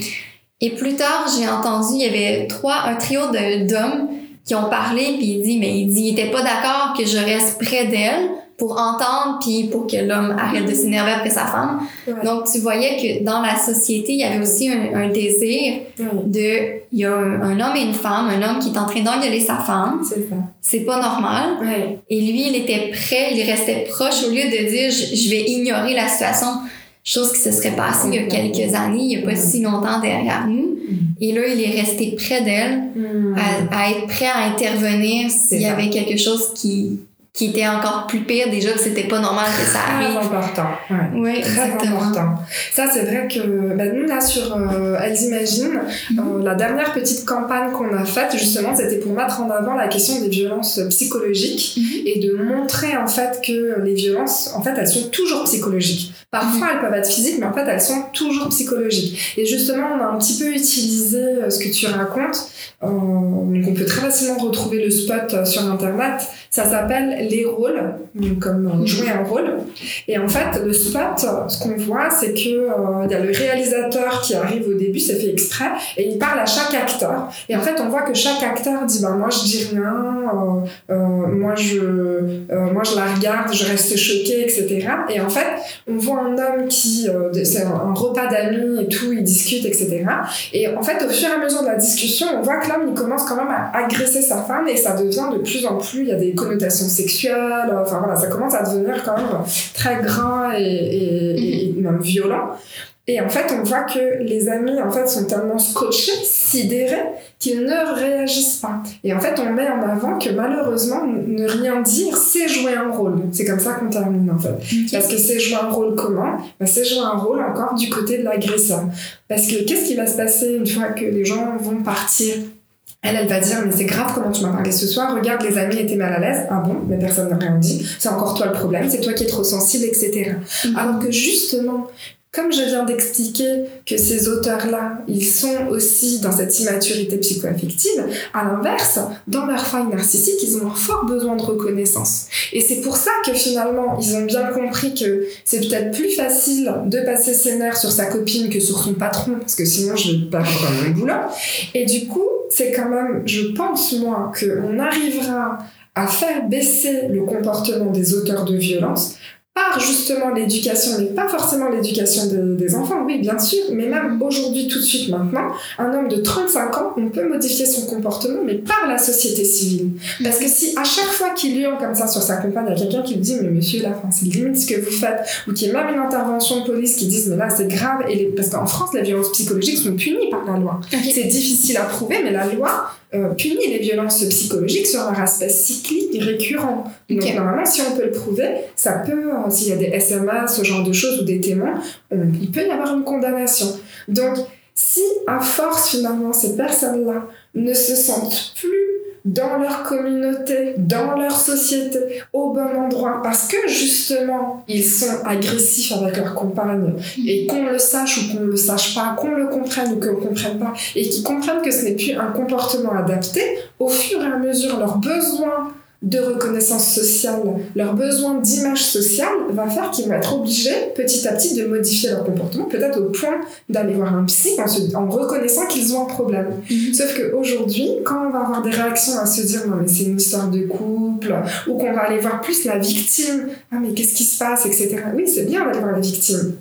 Speaker 2: Et plus tard, j'ai entendu, il y avait trois, un trio d'hommes qui ont parlé, puis il dit, mais il dit, il était pas d'accord que je reste près d'elle pour entendre puis pour que l'homme arrête de s'énerver après sa femme. Donc tu voyais que dans la société, il y avait aussi un, désir de il y a un, homme et une femme, un homme qui est en train d'engueuler sa femme.
Speaker 1: C'est ça.
Speaker 2: C'est pas normal. Et lui, il était prêt, il restait proche au lieu de dire je, vais ignorer la situation. Chose qui se serait passée il y a quelques années, il n'y a pas si longtemps derrière nous. Mm. Et là, il est resté près d'elle, mm. à, à, être prêt à intervenir s'il y avait quelque chose qui, qui était encore plus pire déjà que c'était pas normal que ça arrive.
Speaker 1: Très important. Ouais.
Speaker 2: Oui,
Speaker 1: très important. Ça c'est vrai que bah, nous là sur euh, Elles imaginent mhm. euh, la dernière petite campagne qu'on a faite justement c'était pour mettre en avant la question des violences psychologiques mhm. et de montrer en fait que les violences en fait elles sont toujours psychologiques. Parfois elles peuvent être physiques mais en fait elles sont toujours psychologiques. Et justement on a un petit peu utilisé euh, ce que tu racontes. donc on peut très facilement retrouver le spot sur internet. Ça s'appelle appelle les rôles, comme euh, jouer un rôle. Et en fait, le spot, ce qu'on voit, c'est que euh, il y a le réalisateur qui arrive au début, c'est fait exprès, et il parle à chaque acteur. Et en fait, on voit que chaque acteur dit bah moi je dis rien, euh, moi je moi je la regarde, je reste choquée, etc. Et en fait, on voit homme qui c'est un, repas d'amis et tout, ils discutent, etc. Et en fait, au fur et à mesure de la discussion, on voit que l'homme il commence quand même à agresser sa femme et ça devient de plus en plus, il y a des connotations sexuelles, enfin voilà, ça commence à devenir quand même très gras et, et, et même violent. Et en fait, on voit que les amis en fait sont tellement scotchés, sidérés, qu'ils ne réagissent pas. Et en fait, on met en avant que malheureusement, ne rien dire, c'est jouer un rôle. C'est comme ça qu'on termine en fait. Parce que c'est jouer un rôle comment bah, C'est jouer un rôle encore du côté de l'agresseur. Parce que qu'est-ce qui va se passer une fois que les gens vont partir? Elle, elle va dire, mais c'est grave comment tu m'as parlé ce soir, regarde, les amis étaient mal à l'aise. Ah bon, mais personne n'a rien dit. C'est encore toi le problème, c'est toi qui es trop sensible, etc. Mhm. Alors que justement, comme je viens d'expliquer que ces auteurs-là, ils sont aussi dans cette immaturité psychoaffective, à l'inverse, dans leur faille narcissique, ils ont un fort besoin de reconnaissance. Et c'est pour ça que finalement, ils ont bien compris que c'est peut-être plus facile de passer ses nerfs sur sa copine que sur son patron, parce que sinon je vais perdre mon boulot. Et du coup, c'est quand même, je pense moi, qu'on arrivera à faire baisser le comportement des auteurs de violence par justement l'éducation, mais pas forcément l'éducation des enfants, oui, bien sûr, mais même aujourd'hui, tout de suite, maintenant, un homme de 35 ans, on peut modifier son comportement, mais par la société civile. Parce que si à chaque fois qu'il hurle comme ça sur sa compagne, il y a quelqu'un qui lui dit, mais monsieur, là, c'est limite ce que vous faites, ou qu'il y ait même une intervention de police qui dise, mais là, c'est grave, et parce qu'en France, les violences psychologiques sont punies par la loi. C'est difficile à prouver, mais la loi punit les violences psychologiques sur leur aspect cyclique et récurrent. Donc normalement, si on peut le prouver, ça peut, euh, s'il y a des SMS, ce genre de choses ou des témoins, il peut y avoir une condamnation. Donc si à force finalement ces personnes-là ne se sentent plus dans leur communauté, dans leur société, au bon endroit, parce que justement, ils sont agressifs avec leurs compagnes, et qu'on le sache ou qu'on ne le sache pas, qu'on le comprenne ou qu'on ne comprenne pas, et qu'ils comprennent que ce n'est plus un comportement adapté, au fur et à mesure, leurs besoins de reconnaissance sociale, leur besoin d'image sociale va faire qu'ils vont être obligés petit à petit de modifier leur comportement, peut-être au point d'aller voir un psy en, reconnaissant qu'ils ont un problème. Mhm. Sauf qu'aujourd'hui, quand on va avoir des réactions à se dire non mais c'est une histoire de couple, ou qu'on va aller voir plus la victime, ah mais qu'est-ce qui se passe, etc. Oui, c'est bien d'aller voir la victime.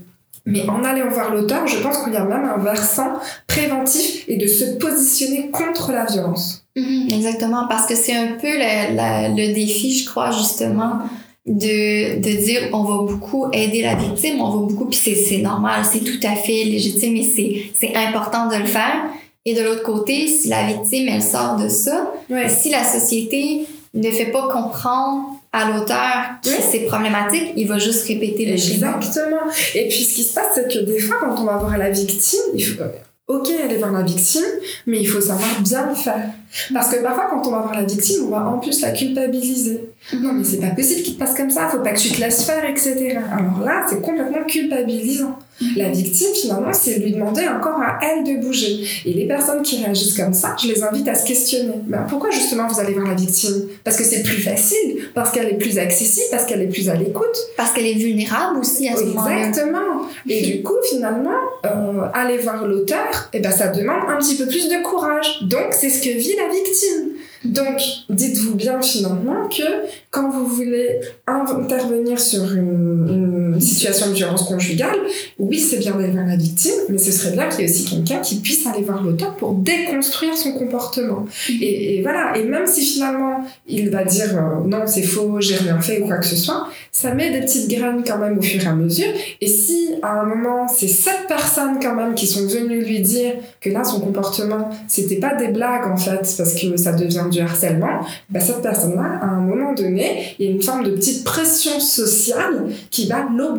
Speaker 1: Mais en allant voir l'auteur, je pense qu'il y a même un versant préventif et de se positionner contre la violence.
Speaker 2: Mhm, exactement, parce que c'est un peu le, défi, je crois, justement, de, de dire on va beaucoup aider la victime, on va beaucoup, puis c'est normal, c'est tout à fait légitime et c'est important de le faire. Et de l'autre côté, si la victime, elle sort de ça, si la société ne fait pas comprendre à l'auteur qui c'est problématique, il va juste répéter le
Speaker 1: schéma. Exactement. Et puis ce qui se passe, c'est que des fois, quand on va voir la victime, il faut ok aller voir la victime, mais il faut savoir bien le faire. Parce que parfois, quand on va voir la victime, on va en plus la culpabiliser. Non, mais c'est pas possible qu'il te passe comme ça, faut pas que tu te laisses faire, etc. Alors là, c'est complètement culpabilisant. La victime, finalement, c'est lui demander encore à elle de bouger. Et les personnes qui réagissent comme ça, je les invite à se questionner. Ben, pourquoi justement vous allez voir la victime? Parce que c'est plus facile, parce qu'elle est plus accessible, parce qu'elle est plus à l'écoute.
Speaker 2: Parce qu'elle est vulnérable aussi à ce moment-là.
Speaker 1: Exactement. Et du coup, finalement, euh, aller voir l'auteur, eh ben, ça demande un petit peu plus de courage. Donc, c'est ce que vit la victime. Donc, dites-vous bien finalement que quand vous voulez intervenir sur une, situation de violence conjugale, oui, c'est bien d'aller voir la victime, mais ce serait bien qu'il y ait aussi quelqu'un qui puisse aller voir l'auteur pour déconstruire son comportement. Et, voilà, et même si finalement il va dire euh, non, c'est faux, j'ai rien fait ou quoi que ce soit, ça met des petites graines quand même au fur et à mesure. Et si à un moment, c'est sept personnes quand même qui sont venues lui dire que là, son comportement, c'était pas des blagues en fait, parce que ça devient du harcèlement, bah, cette personne-là, à un moment donné, il y a une forme de petite pression sociale qui va l'obliger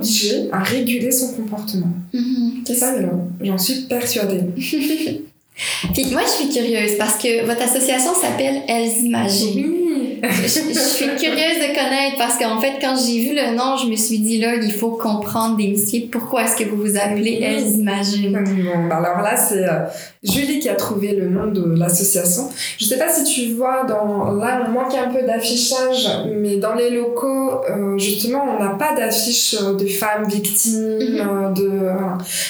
Speaker 1: à réguler son comportement. Mm-hmm. C'est ça, j'en suis persuadée.
Speaker 2: Puis moi, je suis curieuse parce que votre association s'appelle Elles Imagines. Je, suis curieuse de connaître parce qu'en fait, quand j'ai vu le nom, je me suis dit là, il faut comprendre, démystifier pourquoi est-ce que vous vous appelez Elles Imaginent.
Speaker 1: Bon, ben alors là, c'est euh, Julie qui a trouvé le nom de l'association. Je sais pas si tu vois, dans là, on manque un peu d'affichage, mais dans les locaux, euh, justement, on n'a pas d'affiche de femmes victimes, mhm. de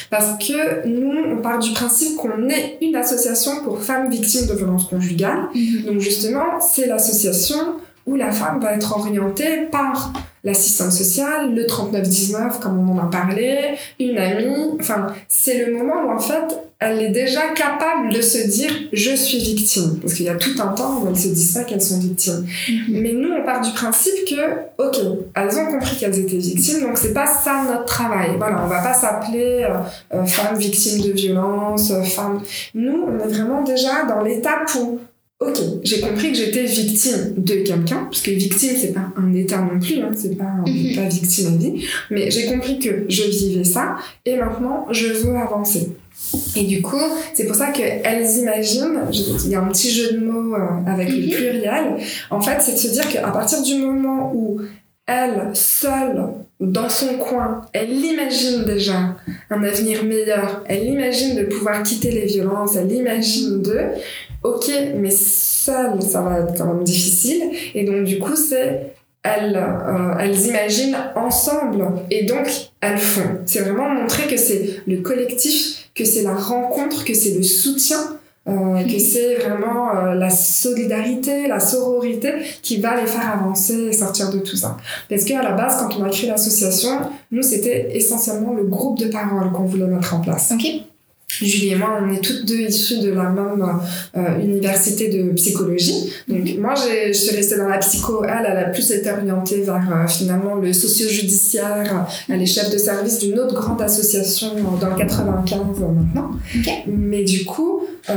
Speaker 1: parce que nous, on part du principe qu'on est une association pour femmes victimes de violences conjugales. Mhm. Donc justement, c'est l'association où la femme va être orientée par l'assistante sociale, le 3919 comme on en a parlé, une amie. Enfin, c'est le moment où en fait, elle est déjà capable de se dire je suis victime. Parce qu'il y a tout un temps où elles se disent pas qu'elles sont victimes. Mhm. Mais nous, on part du principe que, ok, elles ont compris qu'elles étaient victimes, donc c'est pas ça notre travail. Voilà, on va pas s'appeler euh, euh, femme victime de violence, euh, femme. Nous, on est vraiment déjà dans l'étape où ok, j'ai compris que j'étais victime de quelqu'un, parce que victime, c'est pas un état non plus, hein, c'est pas, mhm. pas victime à vie, mais j'ai compris que je vivais ça, et maintenant, je veux avancer. Et du coup, c'est pour ça qu'elles imaginent, il y a un petit jeu de mots euh, avec le mhm. pluriel, en fait, c'est de se dire qu'à partir du moment où elle, seule, dans son coin, elle imagine déjà un avenir meilleur, elle imagine de pouvoir quitter les violences, elle imagine de, ok, mais seule, ça va être quand même difficile. Et donc, du coup, c'est elles, euh, elles imaginent ensemble et donc elles font. C'est vraiment montrer que c'est le collectif, que c'est la rencontre, que c'est le soutien, euh, que c'est vraiment euh, la solidarité, la sororité qui va les faire avancer et sortir de tout ça. Parce qu'à la base, quand on a créé l'association, nous, c'était essentiellement le groupe de parole qu'on voulait mettre en place.
Speaker 2: Ok.
Speaker 1: Julie et moi, on est toutes deux issues de la même euh, université de psychologie. Donc moi, je suis restée dans la psycho. Elle, elle a plus été orientée vers euh, finalement le socio-judiciaire. Elle est chef de service d'une autre grande association dans le 95 maintenant. Mais du coup, euh,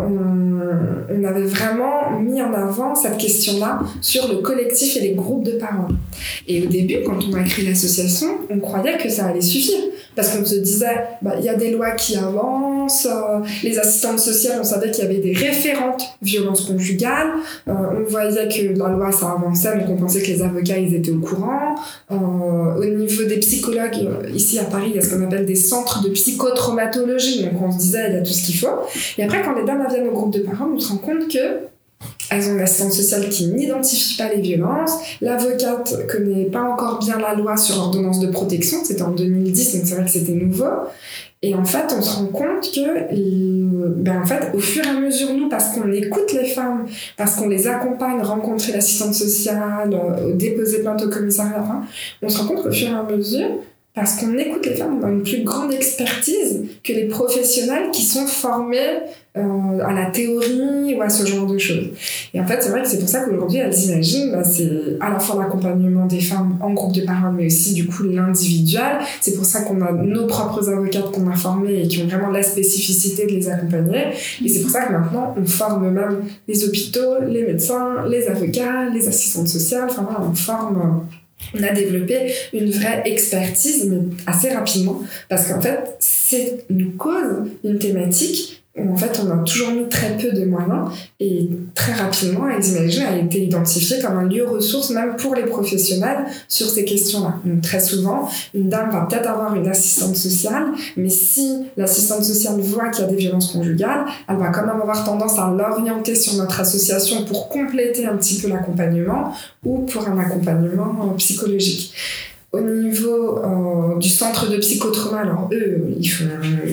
Speaker 1: on, on, avait vraiment mis en avant cette question-là sur le collectif et les groupes de parents. Et au début, quand on a créé l'association, on croyait que ça allait suffire. Parce qu'on se disait, bah, il y a des lois qui avancent, euh, les assistantes sociales, on savait qu'il y avait des référentes violences conjugales, euh, on voyait que la loi, ça avançait, donc on pensait que les avocats, ils étaient au courant. Euh, au niveau des psychologues, ici à Paris, il y a ce qu'on appelle des centres de psychotraumatologie, donc on se disait, il y a tout ce qu'il faut. Et après, quand les dames viennent au groupe de parents, on se rend compte que elles ont une assistante sociale qui n'identifie pas les violences. L'avocate connaît pas encore bien la loi sur l'ordonnance de protection. C'était en 2010, donc c'est vrai que c'était nouveau. Et en fait, on se rend compte que, ben en fait, au fur et à mesure, nous, parce qu'on écoute les femmes, parce qu'on les accompagne, rencontrer l'assistante sociale, euh, déposer plainte au commissariat, on se rend compte qu'au fur et à mesure, parce qu'on écoute les femmes, on a une plus grande expertise que les professionnels qui sont formés euh, à la théorie ou à ce genre de choses. Et en fait, c'est vrai que c'est pour ça qu'aujourd'hui, elles imaginent, bah, c'est à la fois l'accompagnement des femmes en groupe de parole, mais aussi du coup l'individuel. C'est pour ça qu'on a nos propres avocates qu'on a formées et qui ont vraiment la spécificité de les accompagner. Et c'est pour ça que maintenant, on forme même les hôpitaux, les médecins, les avocats, les assistantes sociales. Enfin voilà, on forme on a développé une vraie expertise, mais assez rapidement, parce qu'en fait, c'est une cause, une thématique en fait, on a toujours mis très peu de moyens et très rapidement, Eximagine a été identifié comme un lieu ressource même pour les professionnels sur ces questions-là. Donc, très souvent, une dame va peut-être avoir une assistante sociale, mais si l'assistante sociale voit qu'il y a des violences conjugales, elle va quand même avoir tendance à l'orienter sur notre association pour compléter un petit peu l'accompagnement ou pour un accompagnement psychologique. Au niveau euh, du centre de psychotrauma, alors eux, ils,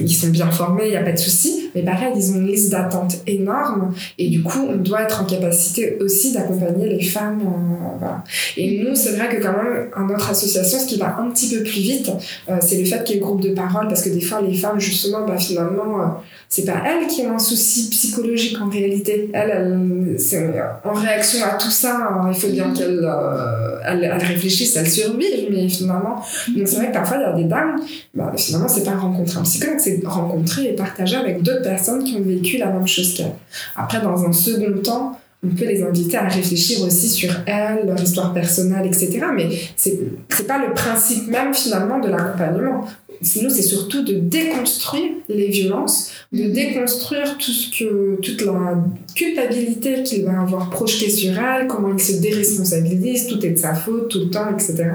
Speaker 1: ils sont bien formés, il n'y a pas de souci, mais pareil, ils ont une liste d'attente énorme et du coup, on doit être en capacité aussi d'accompagner les femmes. Euh, Et nous, c'est vrai que quand même, à notre association, ce qui va un petit peu plus vite, euh, c'est le fait qu'il y ait le groupe de parole parce que des fois, les femmes, justement, bah, finalement, c'est pas elle qui a un souci psychologique en réalité. Elle, en réaction à tout ça, hein, il faut bien qu'elle elle, elle réfléchisse, elle survive, mais finalement. C'est vrai que parfois il y a des dames, bah, finalement c'est pas rencontrer un psychologue, c'est rencontrer et partager avec d'autres personnes qui ont vécu la même chose qu'elle. Après, dans un second temps, on peut les inviter à réfléchir aussi sur elles, leur histoire personnelle, etc. Mais c'est pas le principe même finalement de l'accompagnement. Nous, c'est surtout de déconstruire les violences, de mhm. déconstruire tout ce que, toute la culpabilité qu'il va avoir projetée sur elle, comment il se déresponsabilise, tout est de sa faute, tout le temps, etc.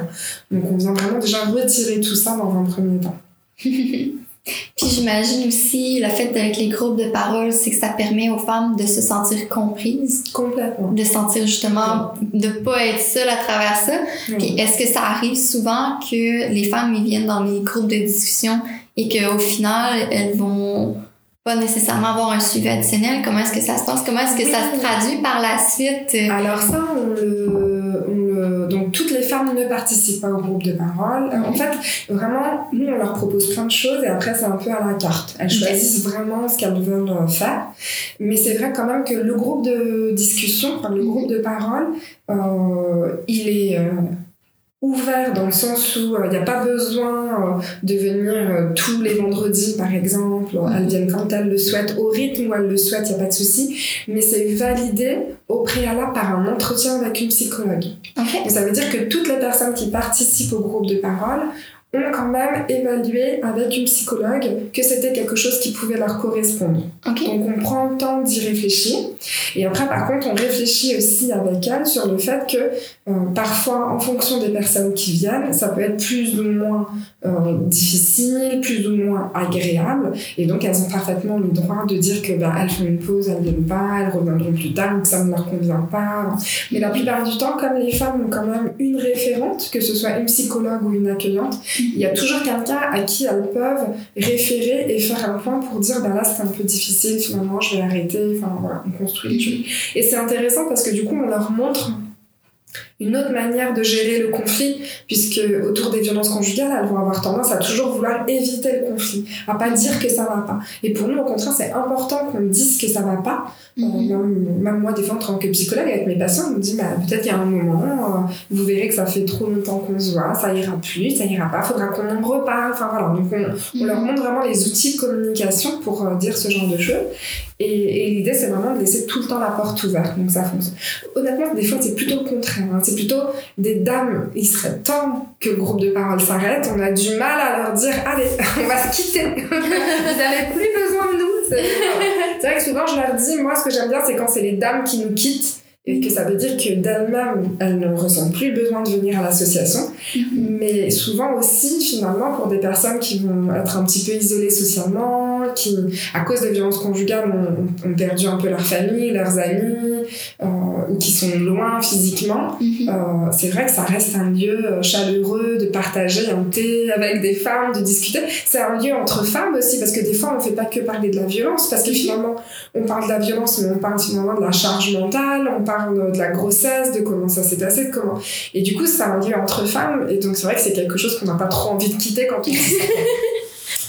Speaker 1: Donc on vient vraiment déjà retirer tout ça dans un premier temps.
Speaker 2: Puis j'imagine aussi le fait avec les groupes de parole, c'est que ça permet aux femmes de se sentir comprises.
Speaker 1: Complètement.
Speaker 2: De sentir justement de pas être seule à travers ça. Puis est-ce que ça arrive souvent que les femmes ils viennent dans les groupes de discussion et qu'au final elles vont pas nécessairement avoir un suivi additionnel? Comment est-ce que ça se passe? Comment est-ce que ça se traduit par la suite?
Speaker 1: Alors ça, on le, donc toutes les femmes ne participent pas au groupe de parole. En fait, vraiment, nous, on leur propose plein de choses et après, c'est un peu à la carte. Elles choisissent vraiment ce qu'elles veulent faire. Mais c'est vrai quand même que le groupe de discussion, enfin, le groupe de parole, euh, il est... Ouvert dans le sens où il euh, n'y a pas besoin euh, de venir euh, tous les vendredis par exemple, elles viennent quand elles le souhaitent, au rythme où elles le souhaitent, il n'y a pas de souci, mais c'est validé au préalable par un entretien avec une psychologue. ça veut dire que toutes les personnes qui participent au groupe de parole ont quand même évalué avec une psychologue que c'était quelque chose qui pouvait leur correspondre. Donc on prend le temps d'y réfléchir. Et après, par contre, on réfléchit aussi avec elle sur le fait que euh, parfois, en fonction des personnes qui viennent, ça peut être plus ou moins euh, difficile, plus ou moins agréable. Et donc, elles ont parfaitement le droit de dire que bah, elles font une pause, elles viennent pas, elles reviendront plus tard, que ça ne leur convient pas. Mais la plupart du temps, comme les femmes ont quand même une référente, que ce soit une psychologue ou une accueillante, il y a toujours quelqu'un à qui elles peuvent référer et faire un point pour dire bah là c'est un peu difficile finalement je vais arrêter. Enfin voilà on construit et c'est intéressant parce que du coup on leur montre une autre manière de gérer le conflit, puisque autour des violences conjugales, elles vont avoir tendance à toujours vouloir éviter le conflit, à pas dire que ça va pas. Et pour nous, au contraire, c'est important qu'on dise que ça va pas. Euh, mhm. même, moi, des fois, en tant que psychologue, avec mes patients, on me dit, bah, peut-être qu'il y a un moment, euh, vous verrez que ça fait trop longtemps qu'on se voit, ça ira plus, ça ira pas, faudra qu'on en reparle. Enfin voilà, donc on, leur mhm. montre vraiment les outils de communication pour euh, dire ce genre de choses. Et, et l'idée, c'est vraiment de laisser tout le temps la porte ouverte, donc ça fonctionne. Honnêtement, des fois, c'est plutôt le contraire. Hein c'est plutôt des dames. Il serait temps que le groupe de parole s'arrête. On a du mal à leur dire allez, on va se quitter. Vous n'avez plus besoin de nous. C'est vrai que souvent je leur dis, moi ce que j'aime bien, c'est quand c'est les dames qui nous quittent et que ça veut dire que d'elles-mêmes, elles ne ressentent plus besoin de venir à l'association. Mm-hmm. Mais souvent aussi, finalement, pour des personnes qui vont être un petit peu isolées socialement, qui, à cause des violences conjugales, ont, perdu un peu leur famille, leurs amis, euh, ou qui sont loin physiquement, mm-hmm. euh, c'est vrai que ça reste un lieu euh, chaleureux de partager un thé avec des femmes, de discuter. C'est un lieu entre femmes aussi, parce que des fois, on ne fait pas que parler de la violence, parce que mm-hmm. finalement, on parle de la violence, mais on parle finalement de la charge mentale, on parle de la grossesse, de comment ça s'est passé, de comment. Et du coup, c'est un lieu entre femmes, et donc c'est vrai que c'est quelque chose qu'on n'a pas trop envie de quitter quand on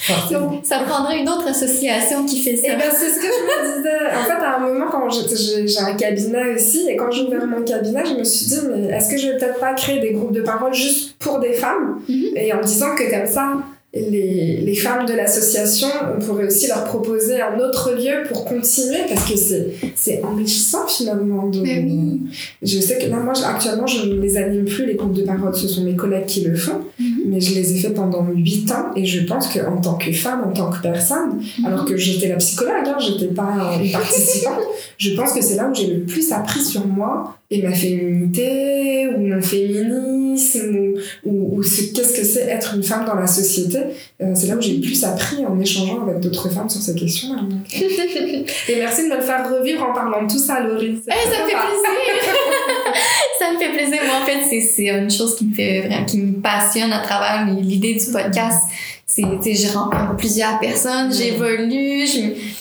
Speaker 2: donc, ça prendrait une autre association qui fait ça.
Speaker 1: Et eh ben, c'est ce que je me disais. En fait, à un moment, quand j'ai un cabinet aussi, et quand j'ai ouvert mon cabinet, je me suis dit, mais est-ce que je vais peut-être pas créer des groupes de parole juste pour des femmes? Mm-hmm. Et en disant que comme ça, les, les femmes de l'association, on pourrait aussi leur proposer un autre lieu pour continuer parce que c'est, c'est enrichissant finalement.
Speaker 2: Oui.
Speaker 1: Je sais que là, moi, actuellement, je ne les anime plus, les groupes de parole, ce sont mes collègues qui le font, mhm. mais je les ai fait pendant 8 ans et je pense qu'en tant que femme, en tant que personne, mhm. alors que j'étais la psychologue, hein, j'étais pas une participante, je pense que c'est là où j'ai le plus appris sur moi et ma féminité ou mon féminisme ou, ou, qu'est-ce que c'est être une femme dans la société. Euh, c'est là où j'ai le plus appris en échangeant avec d'autres femmes sur ces questions-là et merci de me le faire revivre en parlant de tout ça Laurie.
Speaker 2: Eh, ça me fait plaisir. Ça me fait plaisir. Moi en fait c'est une chose qui me fait qui me passionne à travers l'idée du podcast. C'est j'ai rencontré plusieurs personnes j'évolue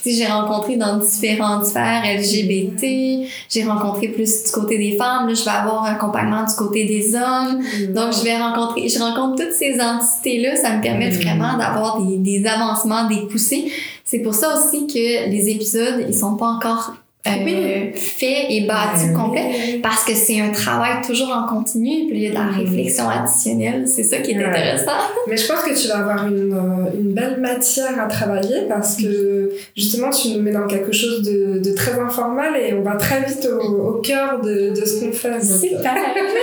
Speaker 2: j'ai rencontré dans différentes sphères LGBT j'ai rencontré plus du côté des femmes. Là, je vais avoir un accompagnement du côté des hommes. Mm. donc je vais rencontrer je rencontre toutes ces entités là ça me permet mm. vraiment d'avoir des, des avancements des poussées. C'est pour ça aussi que les épisodes ils sont pas encore euh, fait et bâti complet parce que c'est un travail toujours en continu puis il y a de la réflexion additionnelle c'est ça qui est intéressant.
Speaker 1: Mais je pense que tu vas avoir une, euh, une, belle matière à travailler parce que justement tu nous mets dans quelque chose de, de très informel et on va très vite au, au cœur de, de ce qu'on fait
Speaker 2: super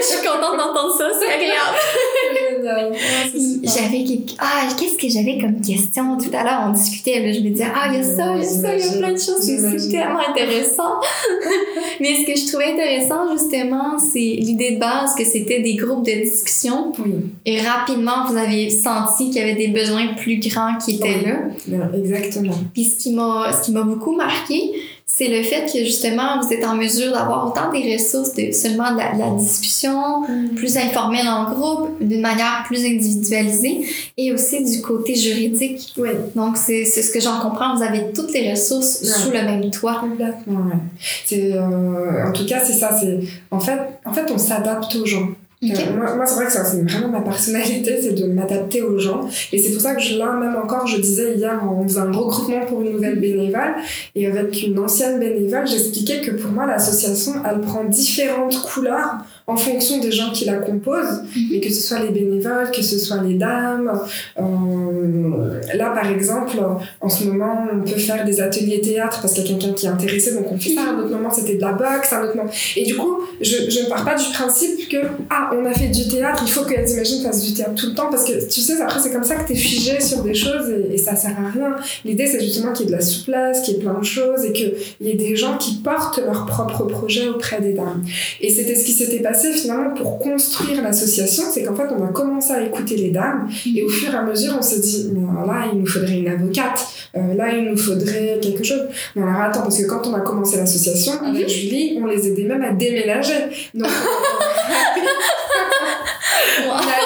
Speaker 2: je suis contente d'entendre ça c'est agréable
Speaker 1: génial.
Speaker 2: j'avais Ah, qu'est-ce que j'avais comme question? Tout à l'heure? On discutait, je me disais, ah, il y a ça, il y a ça, il y a plein de choses. C'est tellement intéressant. Mais ce que je trouvais intéressant, justement, c'est l'idée de base que c'était des groupes de discussion.
Speaker 1: Oui.
Speaker 2: Et rapidement, vous avez senti qu'il y avait des besoins plus grands qui étaient là.
Speaker 1: Exactement.
Speaker 2: Puis ce qui m'a, ce qui m'a beaucoup marqué, c'est le fait que justement vous êtes en mesure d'avoir autant des ressources de seulement de la, discussion mm. plus informelle en groupe d'une manière plus individualisée et aussi du côté juridique.
Speaker 1: Oui.
Speaker 2: Donc c'est ce que j'en comprends, vous avez toutes les ressources sous le même toit.
Speaker 1: Complètement, ouais. C'est euh, en tout cas c'est ça, c'est en fait en fait on s'adapte aux gens. Moi, moi c'est vrai que c'est vraiment ma personnalité, c'est de m'adapter aux gens. Et c'est pour ça que je, là, même encore, je disais hier, on faisait un recrutement pour une nouvelle bénévole. Et avec une ancienne bénévole, j'expliquais que pour moi, l'association, elle prend différentes couleurs en fonction des gens qui la composent, mhm. et que ce soit les bénévoles, que ce soit les dames. Euh, là, par exemple, en ce moment, on peut faire des ateliers théâtre parce qu'il y a quelqu'un qui est intéressé, donc on fait ça. À un autre moment, c'était de la boxe, à un autre moment. Et du coup, je, je ne pars pas du principe que, ah, on a fait du théâtre, il faut que les imagines fassent du théâtre tout le temps, parce que tu sais, après, c'est comme ça que tu es figé sur des choses et, et ça sert à rien. L'idée, c'est justement qu'il y ait de la souplesse, qu'il y ait plein de choses et qu'il y ait des gens qui portent leur propre projet auprès des dames. Et c'était ce qui s'était passé finalement pour construire l'association, c'est qu'en fait on a commencé à écouter les dames et au fur et à mesure on s'est dit là il nous faudrait une avocate, euh, là il nous faudrait quelque chose. Mais alors attends parce que quand on a commencé l'association avec mhm. Julie, on les aidait même à déménager. Donc on,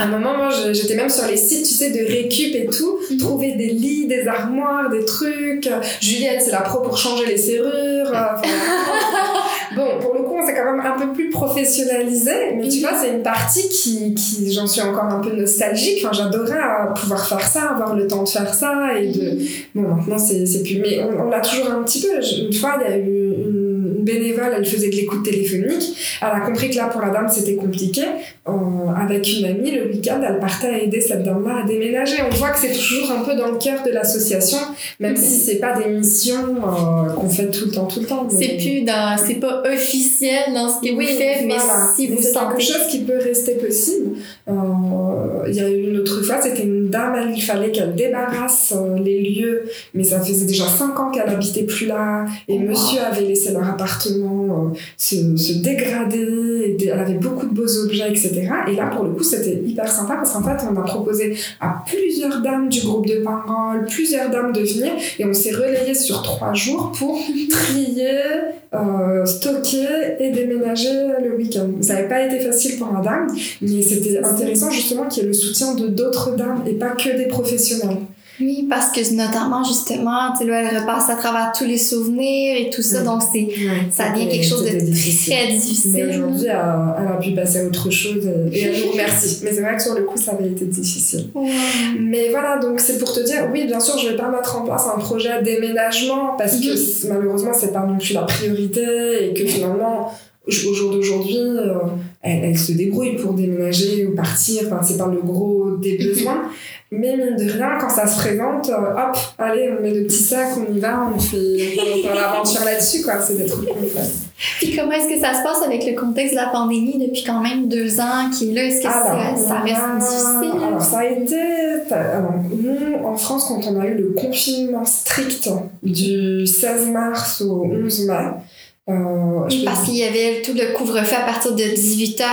Speaker 1: à un moment, moi, j'étais même sur les sites, tu sais, de récup et tout, mhm. trouver des lits, des armoires, des trucs. Juliette, c'est la pro pour changer les serrures. bon, pour le coup, c'est quand même un peu plus professionnalisé, mais tu vois, c'est une partie qui, qui j'en suis encore un peu nostalgique. Enfin, j'adorais euh, pouvoir faire ça, avoir le temps de faire ça et de. Bon, maintenant, c'est plus. Mais on, l'a toujours un petit peu. Une fois, il y a eu bénévole, elle faisait de l'écoute téléphonique. Elle a compris que là, pour la dame, c'était compliqué. Euh, avec une amie, le week-end, elle partait à aider cette dame-là à déménager. On voit que c'est toujours un peu dans le cœur de l'association, même si c'est pas des missions euh, qu'on fait tout le temps, tout le temps.
Speaker 2: C'est plus dans, c'est pas officiel dans ce que oui, vous faites, mais si vous sentez.
Speaker 1: quelque chose qui peut rester possible. Euh, il y a eu une autre fois, c'était une dame, il fallait qu'elle débarrasse les lieux, mais ça faisait déjà 5 ans qu'elle habitait plus là, et oh, monsieur avait laissé leur appartement euh, se, se, dégrader, elle avait beaucoup de beaux objets, etc. Et là, pour le coup, c'était hyper sympa parce qu'en fait, on a proposé à plusieurs dames du groupe de parole, plusieurs dames de venir, et on s'est relayé sur trois jours pour trier, euh, stocker et déménager le week-end. Ça n'avait pas été facile pour la dame, mais c'était intéressant justement qu'il y ait le soutien de d'autres dames et pas que des professionnels.
Speaker 2: Oui, parce que notamment, justement, tu sais, elle repasse à travers tous les souvenirs et tout ça, donc c'est, ça devient quelque chose de très difficile.
Speaker 1: Mais aujourd'hui, elle, a pu passer à autre chose et elle nous remercie. Mais c'est vrai que sur le coup, ça avait été difficile. Mais voilà, donc c'est pour te dire, oui, bien sûr, je vais pas mettre en place un projet déménagement parce que mm-hmm. malheureusement, c'est pas non plus la priorité et que finalement, au jour d'aujourd'hui, euh, elle, elle, se débrouille pour déménager ou partir. Enfin, c'est pas le gros des besoins. Mais mine de rien, quand ça se présente, euh, hop, allez, on met le petit sac, on y va, on fait, on l'aventure là-dessus, quoi. C'est des trucs qu'on fait.
Speaker 2: Puis comment est-ce que ça se passe avec le contexte de la pandémie depuis quand même deux ans qui est là? Est-ce que ça, ça, reste difficile?
Speaker 1: Alors, ça a été... Alors, nous, en France, quand on a eu le confinement strict du 16 mars au 11 mai,
Speaker 2: euh, parce qu'il y avait tout le couvre-feu à partir de 18h,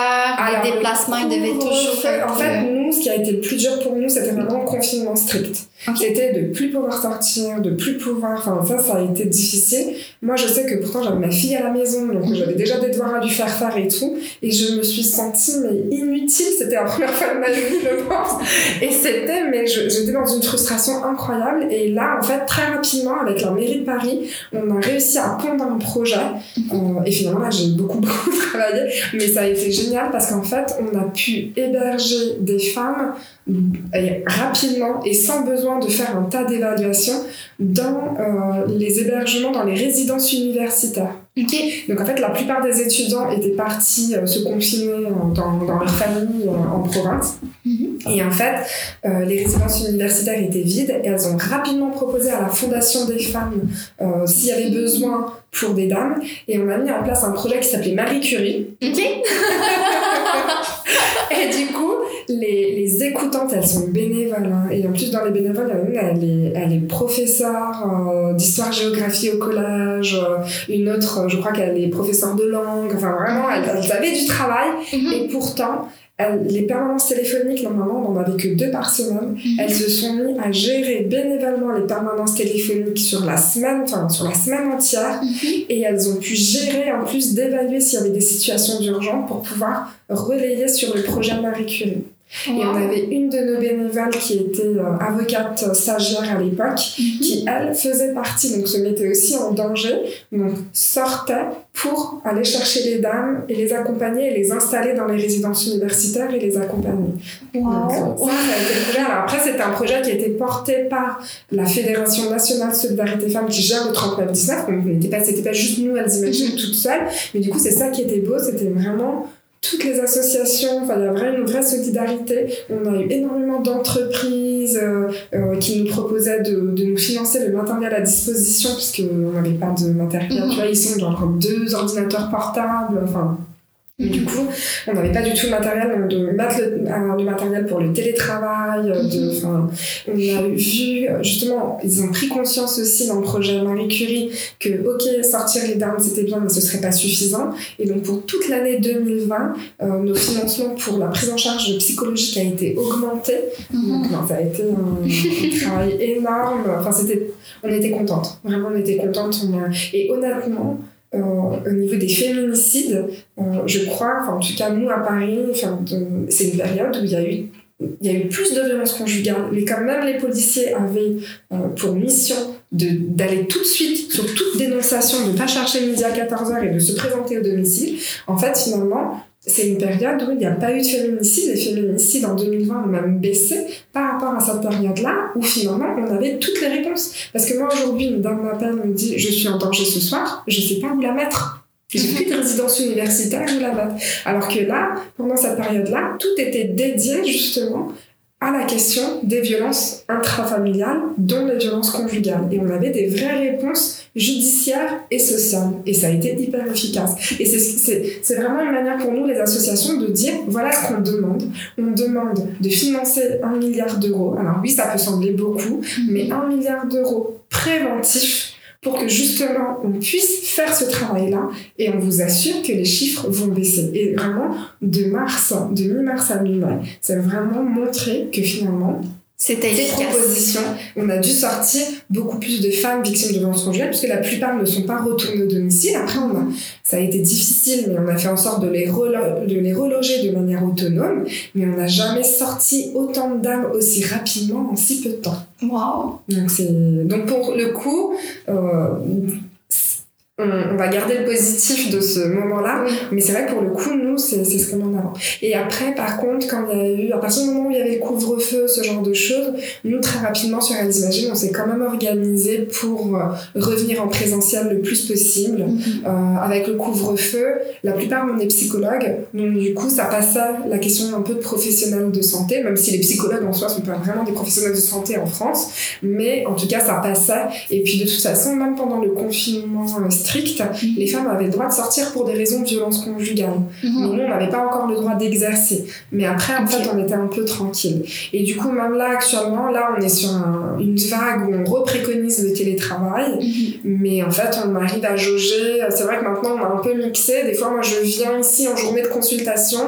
Speaker 2: les déplacements devaient toujours
Speaker 1: En fait, nous, ce qui a été le plus dur pour nous, c'était vraiment le confinement strict. C'était de plus pouvoir sortir, de plus pouvoir. Enfin, ça, ça a été difficile. Moi, je sais que pourtant, j'avais ma fille à la maison, donc j'avais déjà des devoirs à lui faire faire et tout. Et je me suis sentie, mais inutile. C'était la première fois de ma vie, je pense. Et c'était, mais j'étais dans une frustration incroyable. Et là, en fait, très rapidement, avec la mairie de Paris, on a réussi à pondre un projet. Euh, et finalement, là, j'ai beaucoup, beaucoup travaillé. Mais ça a été génial parce qu'en fait, on a pu héberger des femmes rapidement et sans besoin de faire un tas d'évaluations dans euh, les hébergements, dans les résidences universitaires. Donc en fait, la plupart des étudiants étaient partis euh, se confiner dans, dans leur famille euh, en province. Mm-hmm. Et en fait, les résidences universitaires étaient vides et elles ont rapidement proposé à la Fondation des femmes s'il y avait besoin pour des dames. Et on a mis en place un projet qui s'appelait Marie Curie.
Speaker 2: et du
Speaker 1: les, les, écoutantes, elles sont bénévoles. Hein. Et en plus, dans les bénévoles, elle est, elle est professeure euh, d'histoire-géographie au collège. Euh, une autre, je crois qu'elle est professeure de langue. Enfin, vraiment, elles, elles avaient du travail. Mhm. Et pourtant, les permanences téléphoniques, normalement, on n'en avait que deux par semaine. Mhm. Elles se sont mis à gérer bénévolement les permanences téléphoniques sur la semaine, enfin, sur la semaine entière. Mhm. Et elles ont pu gérer, en plus d'évaluer s'il y avait des situations d'urgence pour pouvoir relayer sur le projet Marie Curie. Et on avait une de nos bénévoles qui était euh, avocate stagiaire à l'époque, mhm. qui elle faisait partie, donc se mettait aussi en danger, donc sortait pour aller chercher les dames et les accompagner et les installer dans les résidences universitaires et les accompagner. Donc, ça, a été le projet. Alors après, c'était un projet qui était porté par la Fédération nationale Solidarité Femmes qui gère le 39-19, donc c'était pas, pas juste nous, elles imaginaient mhm. toutes seules, mais du coup, c'est ça qui était beau, c'était vraiment toutes les associations, enfin, il y a vraiment une vraie solidarité. On a eu énormément d'entreprises euh, euh, qui nous proposaient de, de, nous financer le matériel à disposition, puisqu'on n'avait pas de matériel. Mhm. Tu vois, ils sont genre deux ordinateurs portables, enfin, et du coup, on n'avait pas du tout le matériel de mettre le, matériel pour le télétravail. De, mhm. on a vu, justement, ils ont pris conscience aussi dans le projet Marie Curie que, ok, sortir les dames, c'était bien, mais ce serait pas suffisant. Et donc, pour toute l'année 2020, euh, nos financements pour la prise en charge psychologique a été augmenté. Mhm. Donc, non, ça a été un, travail énorme. Enfin, c'était, on était contentes. Vraiment, on était contentes. et honnêtement, euh, au niveau des féminicides, euh, je crois, en tout cas nous à Paris, c'est une période où il y a eu il y a eu plus de violences conjugales, mais quand même les policiers avaient euh, pour mission d'aller tout de suite sur toute dénonciation, de ne pas chercher midi à 14h et de se présenter au domicile, en fait, finalement, c'est une période où il n'y a pas eu de féminicide. Les féminicides en 2020 ont même baissé par rapport à cette période-là où finalement on avait toutes les réponses. Parce que moi aujourd'hui, une dame m'appelle, me dit Je suis en danger ce soir, je ne sais pas où la mettre. J'ai plus de résidence universitaire où la mettre. Alors que là, pendant cette période-là, tout était dédié justement à la question des violences intrafamiliales, dont les violences conjugales. Et on avait des vraies réponses judiciaires et sociales. Et ça a été hyper efficace. Et c'est vraiment une manière pour nous, les associations, de dire, voilà ce qu'on demande. On demande de financer un milliard d'euros. Alors oui, ça peut sembler beaucoup, mais un milliard d'euros préventifs pour que justement on puisse faire ce travail-là et on vous assure que les chiffres vont baisser. Et vraiment, de mars, de mi-mars à mi-mai, ça va vraiment montrer que finalement,
Speaker 2: c'était
Speaker 1: Ces propositions, on a dû sortir beaucoup plus de femmes victimes de violences conjugales, puisque la plupart ne sont pas retournées au domicile. Après, on a, ça a été difficile, mais on a fait en sorte de les, de les reloger de manière autonome. Mais on n'a jamais sorti autant de dames aussi rapidement en si peu de temps.
Speaker 2: Wow.
Speaker 1: Donc, donc pour le coup, euh, on, va garder le positif de ce moment-là, mais c'est vrai que pour le coup, nous, c'est ce qu'on en a. Et après, par contre, quand il y a eu, à partir du moment où il y avait le couvre-feu, ce genre de choses, nous, très rapidement sur Alice Imagine, on s'est quand même organisé pour euh, revenir en présentiel le plus possible. Mhm. euh, avec le couvre-feu, la plupart, on est psychologues, donc du coup, ça passait la question un peu de professionnels de santé, même si les psychologues en soi sont pas vraiment des professionnels de santé en France, mais en tout cas, ça passait. Et puis, de toute façon, même pendant le confinement euh, les femmes avaient le droit de sortir pour des raisons de violence conjugale. Mais nous, on n'avait pas encore le droit d'exercer. Mais après, en fait, on était un peu tranquille. Et du coup, même là, actuellement, là, on est sur une vague où on repréconise le télétravail. Mhm. Mais en fait, on arrive à jauger. C'est vrai que maintenant, on a un peu mixé. Des fois, moi, je viens ici en journée de consultation.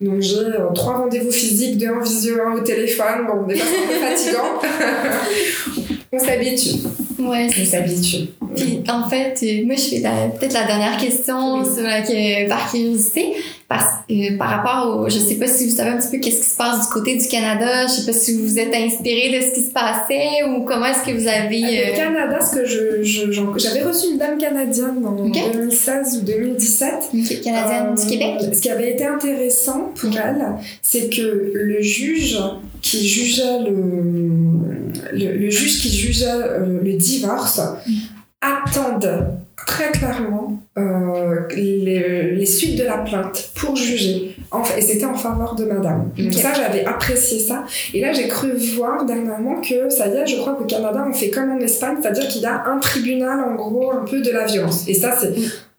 Speaker 1: Donc, j'ai euh, trois rendez-vous physiques, deux en visio, un au téléphone. Bon, des fois, c'est un peu fatigant. on s'habitue.
Speaker 2: Ouais.
Speaker 1: On s'habitue.
Speaker 2: Puis en fait, euh, moi je fais peut-être la dernière question sur que, par curiosité, parce euh, par rapport au, je sais pas si vous savez un petit peu qu'est-ce qui se passe du côté du Canada, je sais pas si vous vous êtes inspiré de ce qui se passait ou comment est-ce que vous avez.
Speaker 1: Euh... Canada, ce que je, j'avais reçu une dame canadienne en 2016 ou 2017.
Speaker 2: Canadienne du Québec.
Speaker 1: Euh, ce qui avait été intéressant pour elle, c'est que le juge qui jugeait le, le, juge qui jugeait le divorce mm attendent très clairement euh, les, les, suites de la plainte pour juger. et c'était en faveur de madame. Donc ça, j'avais apprécié ça. Et là, j'ai cru voir dernièrement que, ça y est, je crois qu'au Canada, on fait comme en Espagne, c'est-à-dire qu'il y a un tribunal, en gros, un peu de la violence. Et ça, c'est,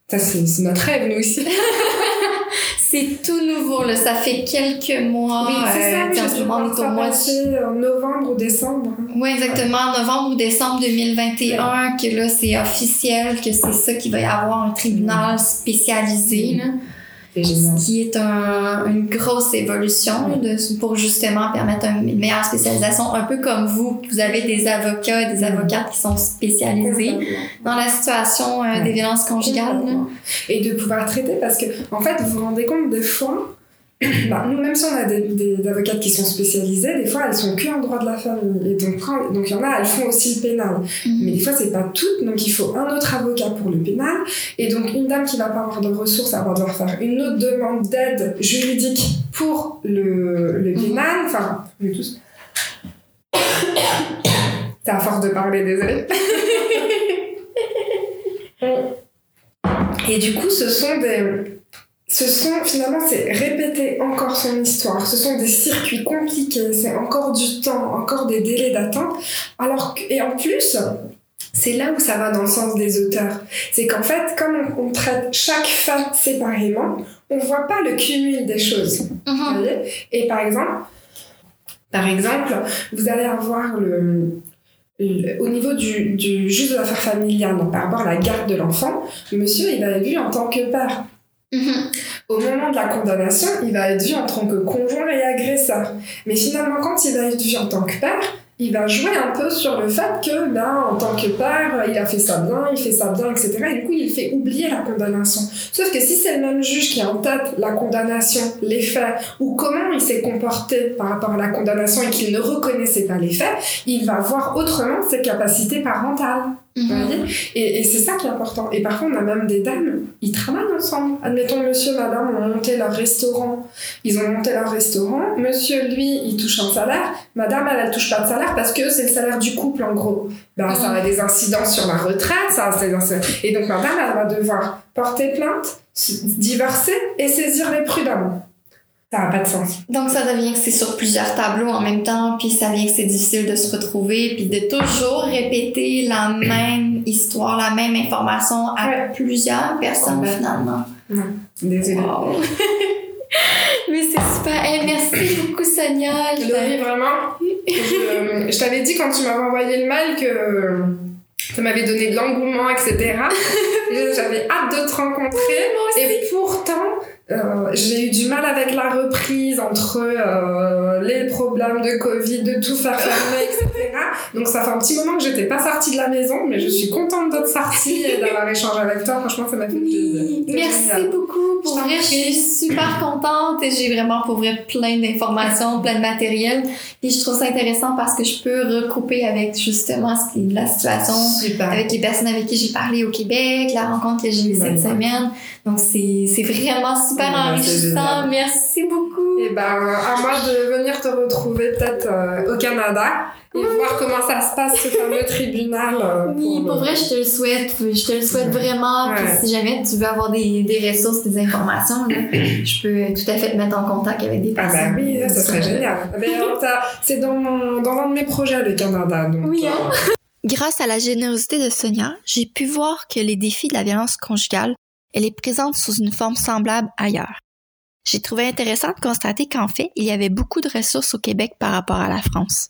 Speaker 1: ça, c'est, notre rêve, nous aussi.
Speaker 2: c'est tout nouveau, là. Ça fait quelques mois.
Speaker 1: Oui, c'est ça,
Speaker 2: euh,
Speaker 1: oui,
Speaker 2: on est au mois
Speaker 1: de... en novembre ou décembre.
Speaker 2: Oui, exactement. Novembre ou décembre 2021, que là, c'est officiel, que c'est ça qu'il va y avoir un tribunal spécialisé, là. Ce qui est un, une grosse évolution de, pour justement permettre une meilleure spécialisation, un peu comme vous, vous avez des avocats et des avocates qui sont spécialisés dans la situation euh, des violences conjugales.
Speaker 1: Et de pouvoir traiter, parce que, en fait, vous vous rendez compte des fois, bah, nous, même si on a des, des, avocates qui sont spécialisées, des fois elles sont que en droit de la famille. Et donc, donc il y en a, elles font aussi le pénal. Mhm. Mais des fois, c'est pas toutes, donc il faut un autre avocat pour le pénal. Et donc, une dame qui va pas avoir de ressources, elle va devoir faire une autre demande d'aide juridique pour le, le mhm. pénal. Enfin, vu tous. T'as à force de parler, désolé. Et du coup, ce sont des ce sont finalement c'est répéter encore son histoire. Ce sont des circuits compliqués, c'est encore du temps, encore des délais d'attente. Alors que, et en plus, c'est là où ça va dans le sens des auteurs. C'est qu'en fait, comme on, traite chaque fait séparément, on voit pas le cumul des choses. Mhm. et par exemple, par exemple, vous allez avoir le, au niveau du, du juge de l'affaire familiale, donc par rapport à la garde de l'enfant, monsieur, il va être vu en tant que père. Mhm. Au moment de la condamnation, il va être vu en tant que conjoint et agresseur. Mais finalement, quand il va être vu en tant que père, il va jouer un peu sur le fait que, là, en tant que père, il a fait ça bien, il fait ça bien, etc. Et du coup, il fait oublier la condamnation. Sauf que si c'est le même juge qui a en tête la condamnation, les faits, ou comment il s'est comporté par rapport à la condamnation et qu'il ne reconnaissait pas les faits, il va voir autrement ses capacités parentales. Mhm. Et, et c'est ça qui est important. Et parfois, on a même des dames, ils travaillent ensemble. Admettons, monsieur, madame ont monté leur restaurant. Ils ont monté leur restaurant. Monsieur, lui, il touche un salaire. Madame, elle, elle touche pas de salaire parce que c'est le salaire du couple, en gros. Ben, ça a des incidences sur la retraite, ça Et donc, madame, elle va devoir porter plainte, divorcer et saisir les prud'hommes ça n'a pas de sens.
Speaker 2: Donc ça devient que c'est sur plusieurs tableaux en même temps, puis ça devient que c'est difficile de se retrouver, puis de toujours répéter la même histoire, la même information à plusieurs personnes finalement.
Speaker 1: Non, désolée.
Speaker 2: Mais c'est super. merci beaucoup Sonia.
Speaker 1: Oui, vraiment. je, je t'avais dit quand tu m'avais envoyé le mail que ça m'avait donné de l'engouement, etc. J'avais hâte de te rencontrer. et pourtant, euh, j'ai eu du mal avec la reprise entre euh, les problèmes de Covid, de tout faire fermer, etc. Donc ça fait un petit moment que j'étais pas sortie de la maison, mais je suis contente d'être sortie et d'avoir échangé avec toi. Franchement, ça m'a fait plaisir.
Speaker 2: Merci beaucoup. Pour vrai, je suis super contente et j'ai vraiment pour vrai plein d'informations, plein de matériel. Et je trouve ça intéressant parce que je peux recouper avec justement ce qui est la situation avec les personnes avec qui j'ai parlé au Québec, la rencontre que j'ai eue cette semaine. Donc c'est vraiment super enrichissant. Merci beaucoup.
Speaker 1: Et ben, à moi de venir te retrouver peut-être euh, au Canada et voir comment ça se passe ce fameux tribunal.
Speaker 2: Euh, oui, pour, vrai, je te le souhaite. Je te le souhaite vraiment. si jamais tu veux avoir des, des ressources, des informations, je peux tout à fait te mettre en contact avec des personnes.
Speaker 1: Ah bah oui, ça serait génial. Ben, c'est dans, dans un de mes projets, le Canada. Donc,
Speaker 2: oui, hein?
Speaker 1: Euh.
Speaker 2: Grâce à la générosité de Sonia, j'ai pu voir que les défis de la violence conjugale elle est présente sous une forme semblable ailleurs. J'ai trouvé intéressant de constater qu'en fait, il y avait beaucoup de ressources au Québec par rapport à la France.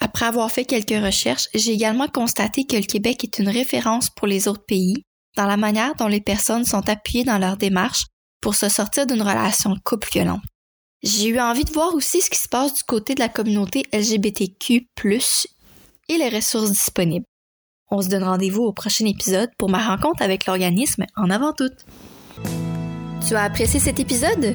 Speaker 2: Après avoir fait quelques recherches, j'ai également constaté que le Québec est une référence pour les autres pays dans la manière dont les personnes sont appuyées dans leur démarche pour se sortir d'une relation couple violente. J'ai eu envie de voir aussi ce qui se passe du côté de la communauté LGBTQ+, et les ressources disponibles. On se donne rendez-vous au prochain épisode pour ma rencontre avec l'organisme En avant tout. Tu as apprécié cet épisode?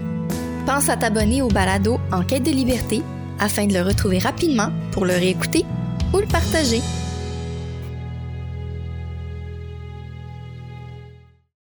Speaker 2: Pense à t'abonner au balado En quête de liberté afin de le retrouver rapidement pour le réécouter ou le partager.